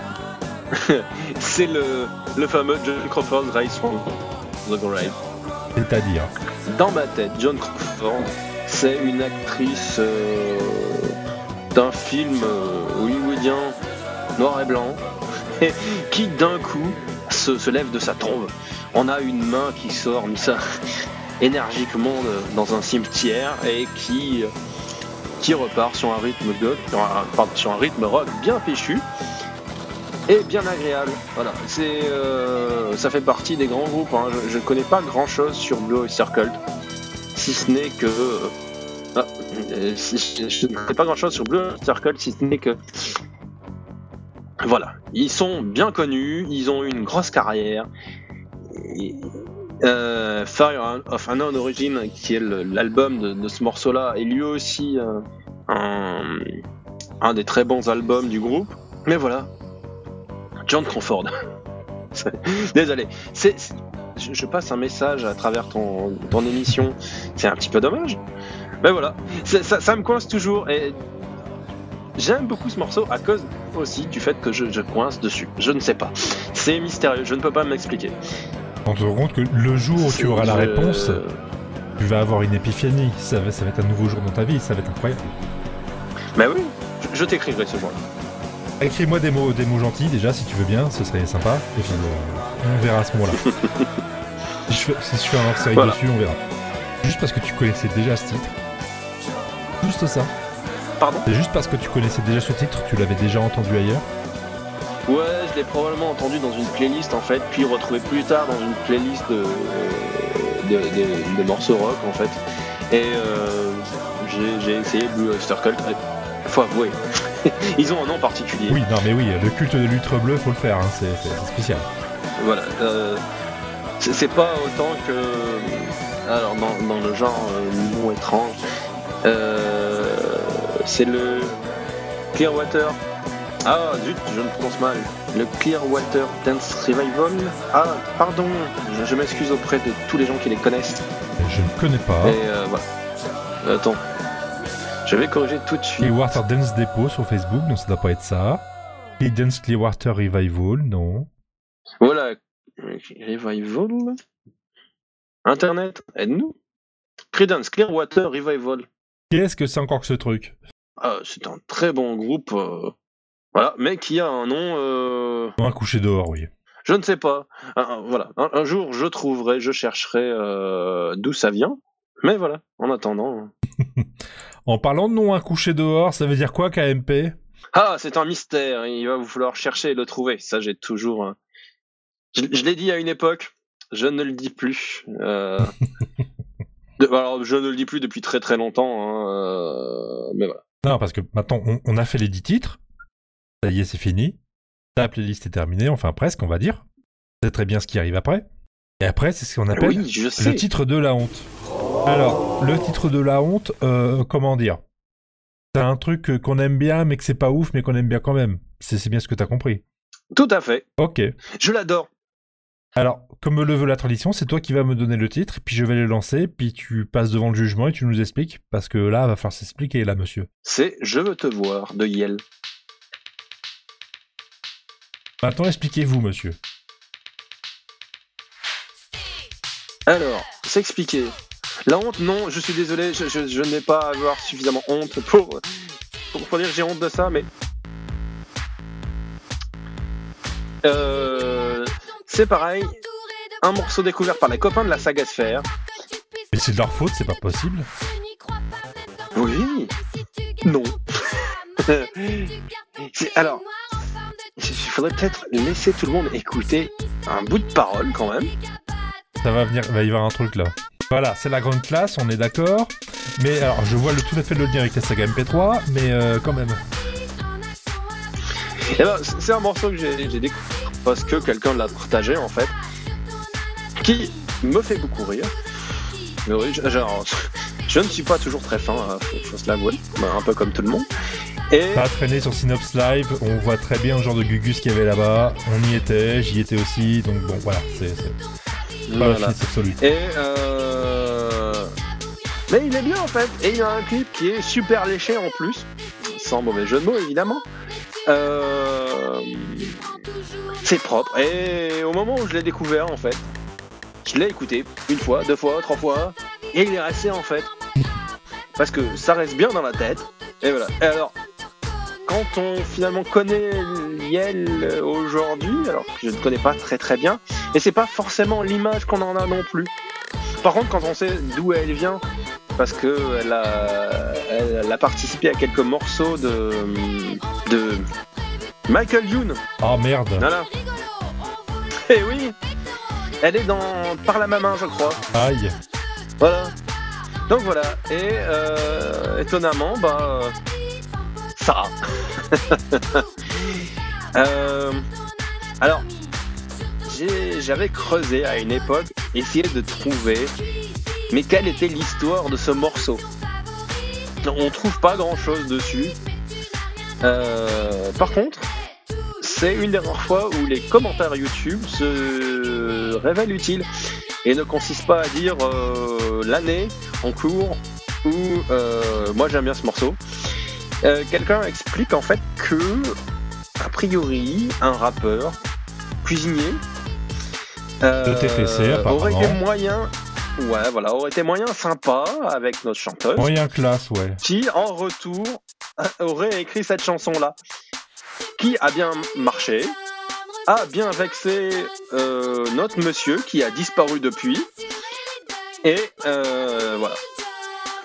*laughs* C'est le, le fameux John Crawford Rise from the Grave. C'est-à-dire Dans ma tête, John Crawford, c'est une actrice euh, d'un film euh, hollywoodien noir et blanc *laughs* qui d'un coup se, lève de sa tombe. On a une main qui sort, *laughs* énergiquement dans un cimetière et qui, qui repart sur un rythme de, sur un, sur un rythme rock bien péchu et bien agréable. Voilà, c'est euh, ça fait partie des grands groupes. hein. Je, je connais pas grand chose sur Blue Cult, si ce n'est que ah, euh, si- je ne connais pas grand chose sur Blue Cult, si ce n'est que voilà, ils sont bien connus, ils ont eu une grosse carrière. Euh, Fire of Unknown Origin, qui est l'album de, ce morceau-là, est lui aussi euh, un, des très bons albums du groupe. Mais voilà, John Crawford. *laughs* Désolé, je, passe un message à travers ton, émission. C'est un petit peu dommage. Mais voilà, ça, me coince toujours j'aime beaucoup ce morceau à cause aussi du fait que je, je coince dessus. Je ne sais pas. C'est mystérieux, je ne peux pas m'expliquer. On se rend compte que le jour où tu auras la réponse, tu vas avoir une épiphanie. Ça va, ça va être un nouveau jour dans ta vie, ça va être incroyable. Bah oui, je, je t'écrirai ce jour-là. Écris-moi des mots, des mots gentils déjà, si tu veux bien, ce serait sympa. Et puis euh, on verra à ce moment-là. *laughs* si, je fais, si je fais un hors-série Voilà. dessus, on verra. Juste parce que tu connaissais déjà ce titre. Juste ça. Pardon C'est juste parce que tu connaissais déjà ce titre, tu l'avais déjà entendu ailleurs. Ouais, je l'ai probablement entendu dans une playlist en fait, puis retrouvé plus tard dans une playlist de, de, de- de morceaux rock en fait. Et euh, j'ai- essayé Blue Oyster Cult. Faut *laughs* avouer, ils ont un nom particulier. Oui, non mais oui, le culte de l'ultre bleu, faut le faire, hein, c'est spécial. Voilà. euh, c'est pas autant que. Alors, dans, dans le genre euh, nom étrange, euh, c'est le Clearwater. Ah, zut, je ne prononce mal. Le Clearwater Dance Revival. Ah, pardon, je, je m'excuse auprès de tous les gens qui les connaissent. Je ne connais pas. Et euh, voilà. Attends. Je vais corriger tout de suite. Clearwater Dance Depot sur Facebook, non, ça doit pas être ça. Dance Clearwater Revival, non. Voilà. Revival. Internet, aide-nous. Creedence Clearwater Revival. Qu'est-ce que c'est encore que ce truc? Ah, c'est un très bon groupe. euh, Voilà, mais qui a un nom. euh, Un coucher dehors, oui. Je ne sais pas. Un- voilà. Un, un jour, je trouverai, je chercherai euh, d'où ça vient. Mais voilà, en attendant. *laughs* En parlant de nom un coucher dehors, ça veut dire quoi KMP Ah, c'est un mystère. Il va vous falloir chercher et le trouver. Ça, j'ai toujours. un- Je, je l'ai dit à une époque. Je ne le dis plus. *laughs* de- alors, je ne le dis plus depuis très très longtemps. hein, euh, Mais voilà. Non, parce que maintenant, on, on a fait les 10 titres. Ça y est, c'est fini. Ta playlist est terminée, enfin presque, on va dire. C'est très bien ce qui arrive après. Et après, c'est ce qu'on appelle Oui, le titre de la honte. Alors, le titre de la honte, euh, comment dire? C'est un truc qu'on aime bien, mais que c'est pas ouf, mais qu'on aime bien quand même. C'est c'est bien ce que t'as compris. Tout à fait. Ok. Je l'adore. Alors, comme le veut la tradition, c'est toi qui vas me donner le titre, puis je vais le lancer, puis tu passes devant le jugement et tu nous expliques, parce que là, va falloir s'expliquer, là, monsieur. C'est Je veux te voir de Yel. Maintenant, expliquez-vous, monsieur. Alors, s'expliquer. La honte, non, je suis désolé, je, je- je n'ai pas à avoir suffisamment honte pour, pour, pour dire que j'ai honte de ça, mais. Euh, c'est pareil, un morceau découvert par les copains de la saga Sphère. Mais c'est de leur faute, c'est pas possible. Oui, non. *laughs* C'est- alors, il faudrait peut-être laisser tout le monde écouter un bout de parole quand même. Ça va venir, va y avoir un truc là. Voilà, c'est la grande classe, on est d'accord. Mais alors, je vois le, tout à fait le lien avec la saga MP3, mais euh, quand même. Eh ben, c'est un morceau que j'ai découvert parce que quelqu'un l'a partagé en fait, qui me fait beaucoup rire. Mais oui, je- genre, *laughs* je ne suis pas toujours très fin, hein, faut, faut se l'avouer, ben, un peu comme tout le monde. Et a traîné sur Synops Live, on voit très bien le genre de gugus qu'il y avait là-bas. On y était, j'y étais aussi, donc bon, voilà, c'est pas voilà. absolue. Et euh... Mais il est bien en fait, et il y a un clip qui est super léché en plus, sans mauvais jeu de mots évidemment. Euh... C'est propre, et au moment où je l'ai découvert en fait, je l'ai écouté une fois, deux fois, trois fois, et il est resté en fait. Parce que ça reste bien dans la tête, et voilà. Et alors, quand on finalement connaît Yel aujourd'hui, alors que je ne connais pas très très bien, et c'est pas forcément l'image qu'on en a non plus. par contre, quand on sait d'où elle vient, parce que elle a, elle a participé à quelques morceaux de, de Michael Youn. Oh merde. Voilà. Et oui, elle est dans Par la main, je crois. Aïe. Voilà. Donc voilà. Et euh, étonnamment, bah, euh, ça. *laughs* Euh, alors, j'ai- j'avais creusé à une époque, essayé de trouver, mais quelle était l'histoire de ce morceau On trouve pas grand chose dessus. Euh, par contre, c'est une des rares fois où les commentaires YouTube se révèlent utiles et ne consistent pas à dire euh, l'année en cours ou euh, moi j'aime bien ce morceau. Euh, Quelqu'un explique en fait que a priori un rappeur cuisinier euh, apparemment. aurait été moyen ouais voilà aurait été moyen sympa avec notre chanteuse Moyen classe, ouais. qui en retour aurait écrit cette chanson là qui a bien marché a bien vexé euh, notre monsieur qui a disparu depuis et euh, voilà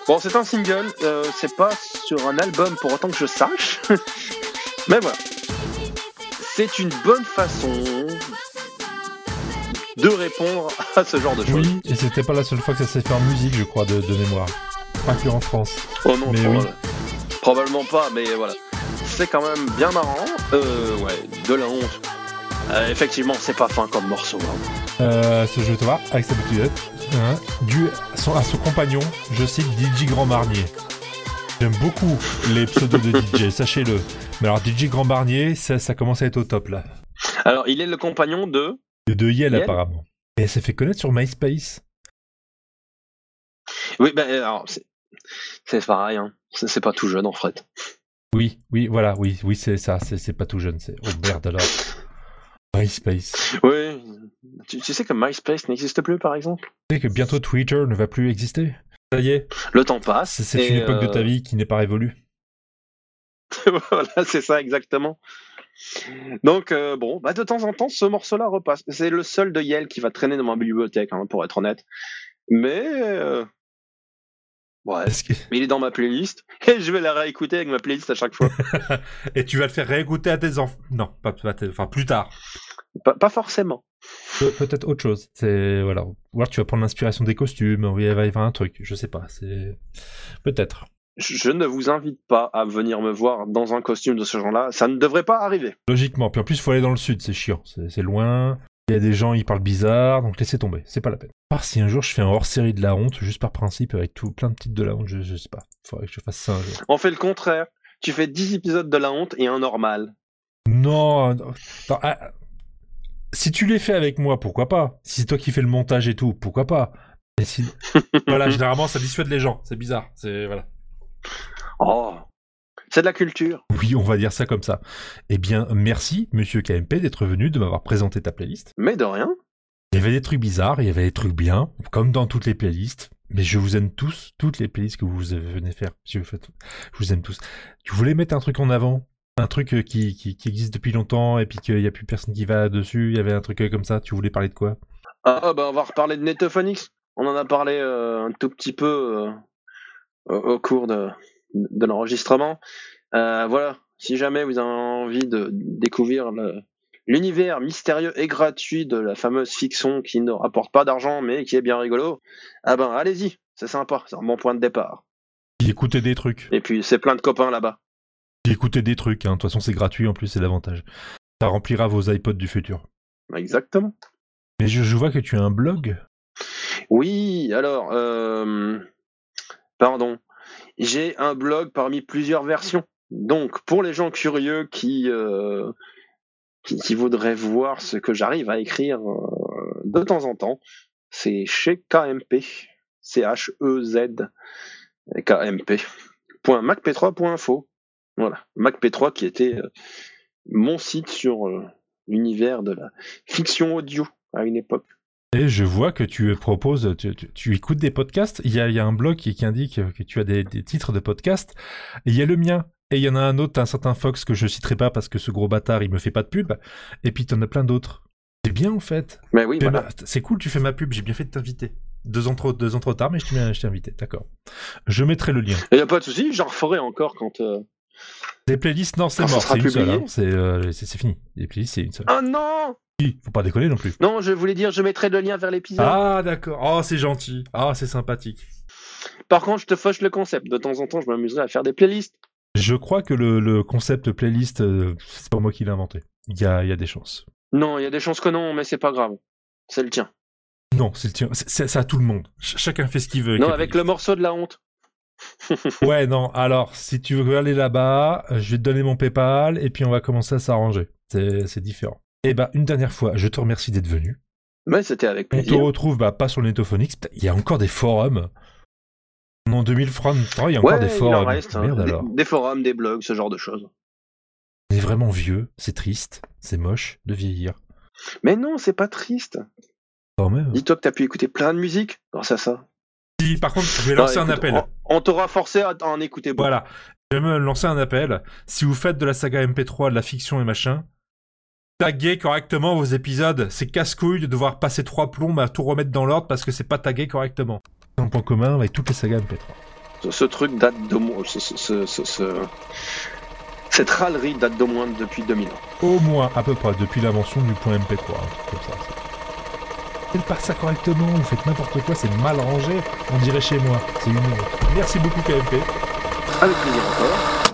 bon c'est un single euh, c'est pas sur un album pour autant que je sache *laughs* mais voilà c'est une bonne façon de répondre à ce genre de choses Oui, et c'était pas la seule fois que ça s'est fait en musique, je crois, de, de mémoire. Pas que en France. Oh non, Mais proba- oui. probablement pas, mais voilà. C'est quand même bien marrant. Euh, ouais, de la honte. Euh, effectivement, c'est pas fin comme morceau. hein. Euh, ce jeu, toi, avec sa petite hein, dû à son, à son compagnon, je cite DJ Grand Marnier. J'aime beaucoup les pseudos de *laughs* DJ, sachez-le. Mais alors, DJ Grand Marnier, ça, ça commence à être au top là. Alors, il est le compagnon de. De, Yel, Yel apparemment. Et elle s'est fait connaître sur MySpace. Oui, ben alors, c'est c'est pareil. Hein. C'est c'est pas tout jeune en fait. Oui, oui, voilà, oui, oui, c'est ça, c'est pas tout jeune, c'est. Oh merde alors. MySpace. Oui. Tu, tu sais que MySpace n'existe plus, par exemple? Tu sais que bientôt Twitter ne va plus exister? Ça y est, Le temps passe. c'est une époque de euh, ta vie qui n'est pas révolue. *laughs* voilà, c'est ça exactement. Donc euh, bon, bah de temps en temps, ce morceau-là repasse. C'est le seul de Yale qui va traîner dans ma bibliothèque, hein, pour être honnête. Mais euh, ouais, que- mais il est dans ma playlist *laughs* et je vais la réécouter avec ma playlist à chaque fois. *laughs* Et tu vas le faire réécouter à tes enfants? Non, pas, pas tes- enfin plus tard. pas, pas forcément. Pe- Peut-être autre chose. C'est voilà. Ou alors tu vas prendre l'inspiration des costumes. Oui, il va y avoir un truc. Je sais pas. C'est peut-être. Je, ne vous invite pas à venir me voir dans un costume de ce genre-là. Ça ne devrait pas arriver. Logiquement. Puis en plus, il faut aller dans le sud. C'est chiant. C'est loin. Il y a des gens, ils parlent bizarre. Donc laissez tomber. C'est pas la peine. À part si un jour je fais un hors-série de la honte, juste par principe, avec tout plein de titres de la honte, je, je sais pas. Faudrait que je fasse ça un jour. On fait le contraire. Tu fais 10 épisodes de la honte et un normal. Non. non. Attends, ah, si tu les fais avec moi, pourquoi pas? Si c'est toi qui fais le montage et tout, pourquoi pas? Et si... *laughs* Voilà, généralement, ça dissuade les gens. C'est bizarre. C'est voilà. Oh, c'est de la culture. Oui, on va dire ça comme ça. Eh bien, merci, monsieur KMP, d'être venu, de m'avoir présenté ta playlist. Mais de rien. Il y avait des trucs bizarres, il y avait des trucs bien, comme dans toutes les playlists. Mais je vous aime tous, toutes les playlists que vous venez faire. Je vous, faites- je vous aime tous. Tu voulais mettre un truc en avant? Un truc euh, qui, qui, qui existe depuis longtemps et puis qu'il n'y a plus personne qui va dessus? Il y avait un truc euh, comme ça? Tu voulais parler de quoi? Ah bah on va reparler de Netophonix. On en a parlé euh, un tout petit peu euh, au cours de, de l'enregistrement. Euh, voilà, si jamais vous avez envie de découvrir l'univers mystérieux et gratuit de la fameuse fiction qui ne rapporte pas d'argent mais qui est bien rigolo, ah ben allez-y, c'est sympa, c'est un bon point de départ. Écouté des trucs. Et puis c'est plein de copains là-bas. Écouté des trucs, hein. de toute façon c'est gratuit en plus, c'est l'avantage. Ça remplira vos iPods du futur. Exactement. Mais je, je vois que tu as un blog. Oui, alors, euh, pardon, j'ai un blog parmi plusieurs versions. Donc, pour les gens curieux qui, euh, voudraient voir ce que j'arrive à écrire euh, de temps en temps, c'est chez KMP, C-H-E-Z, KMP, .macp3.info. Voilà, MacP3 qui était euh, mon site sur l'univers de la fiction audio à une époque. Et je vois que tu proposes, tu, tu- tu écoutes des podcasts. Il y a, il y a un blog qui, qui indique que tu as des, des titres de podcasts. Et il y a le mien. Et il y en a un autre, un certain Fox que je citerai pas parce que ce gros bâtard, il me fait pas de pub. Et puis t'en as plein d'autres. C'est bien en fait. Mais oui, Fais voilà. ma- C'est cool, tu fais ma pub. J'ai bien fait de t'inviter. Deux ans trop, deux ans trop tard, mais je t'ai je t'ai invité, d'accord. Je mettrai le lien. Il n'y a pas de souci, j'en referai encore quand. euh, Des playlists, non, c'est ça mort, c'est une seule. hein. C'est euh, c'est- fini. Les playlists, c'est une seule. Ah non Si, Faut pas déconner non plus. Non, je voulais dire, je mettrai le lien vers l'épisode. Ah, d'accord. Oh, c'est gentil. Ah, c'est sympathique. Par contre, je te fauche le concept. De temps en temps, je m'amuserai à faire des playlists. Je crois que le, le concept playlist, euh, c'est pas moi qui l'ai inventé. Il y a, il y a des chances. Non, il y a des chances que non, mais c'est pas grave. C'est le tien. Non, c'est le tien. C'est à tout le monde. Ch- chacun fait ce qu'il veut. Non, avec le morceau de la honte. *laughs* Ouais, non. Alors, si tu veux aller là-bas, je vais te donner mon PayPal et puis on va commencer à s'arranger. C'est c'est différent. Et bah, une dernière fois, je te remercie d'être venu. Mais c'était avec On te plaisir. retrouve, bah, pas sur le Netophonix. Il y a encore des forums. En 2023, il y a encore Ouais, des il en forums. reste. hein. Merde Des- alors. des forums, des blogs, ce genre de choses. On est vraiment vieux. C'est triste. C'est moche de vieillir. Mais non, c'est pas triste. Dis-toi que t'as pu écouter plein de musique grâce à ça. Si, par contre, je vais lancer Non, un appel. On, on t'aura forcé à en écouter beaucoup. Voilà. Je vais me lancer un appel. Si vous faites de la saga MP3, de la fiction et machin, taguez correctement vos épisodes. C'est casse-couille de devoir passer trois plombes à tout remettre dans l'ordre parce que c'est pas tagué correctement. C'est un point commun avec toutes les sagas MP3. Ce, truc date de moins. ce- ce- ce- ce- ce- Cette râlerie date d'au moins depuis 2000 ans. Au moins, à peu près, depuis l'invention du point MP3. Un truc comme ça. Faites pas ça correctement, vous faites n'importe quoi, c'est mal rangé. On dirait chez moi. C'est une. Merci beaucoup, KMP. Avec plaisir encore.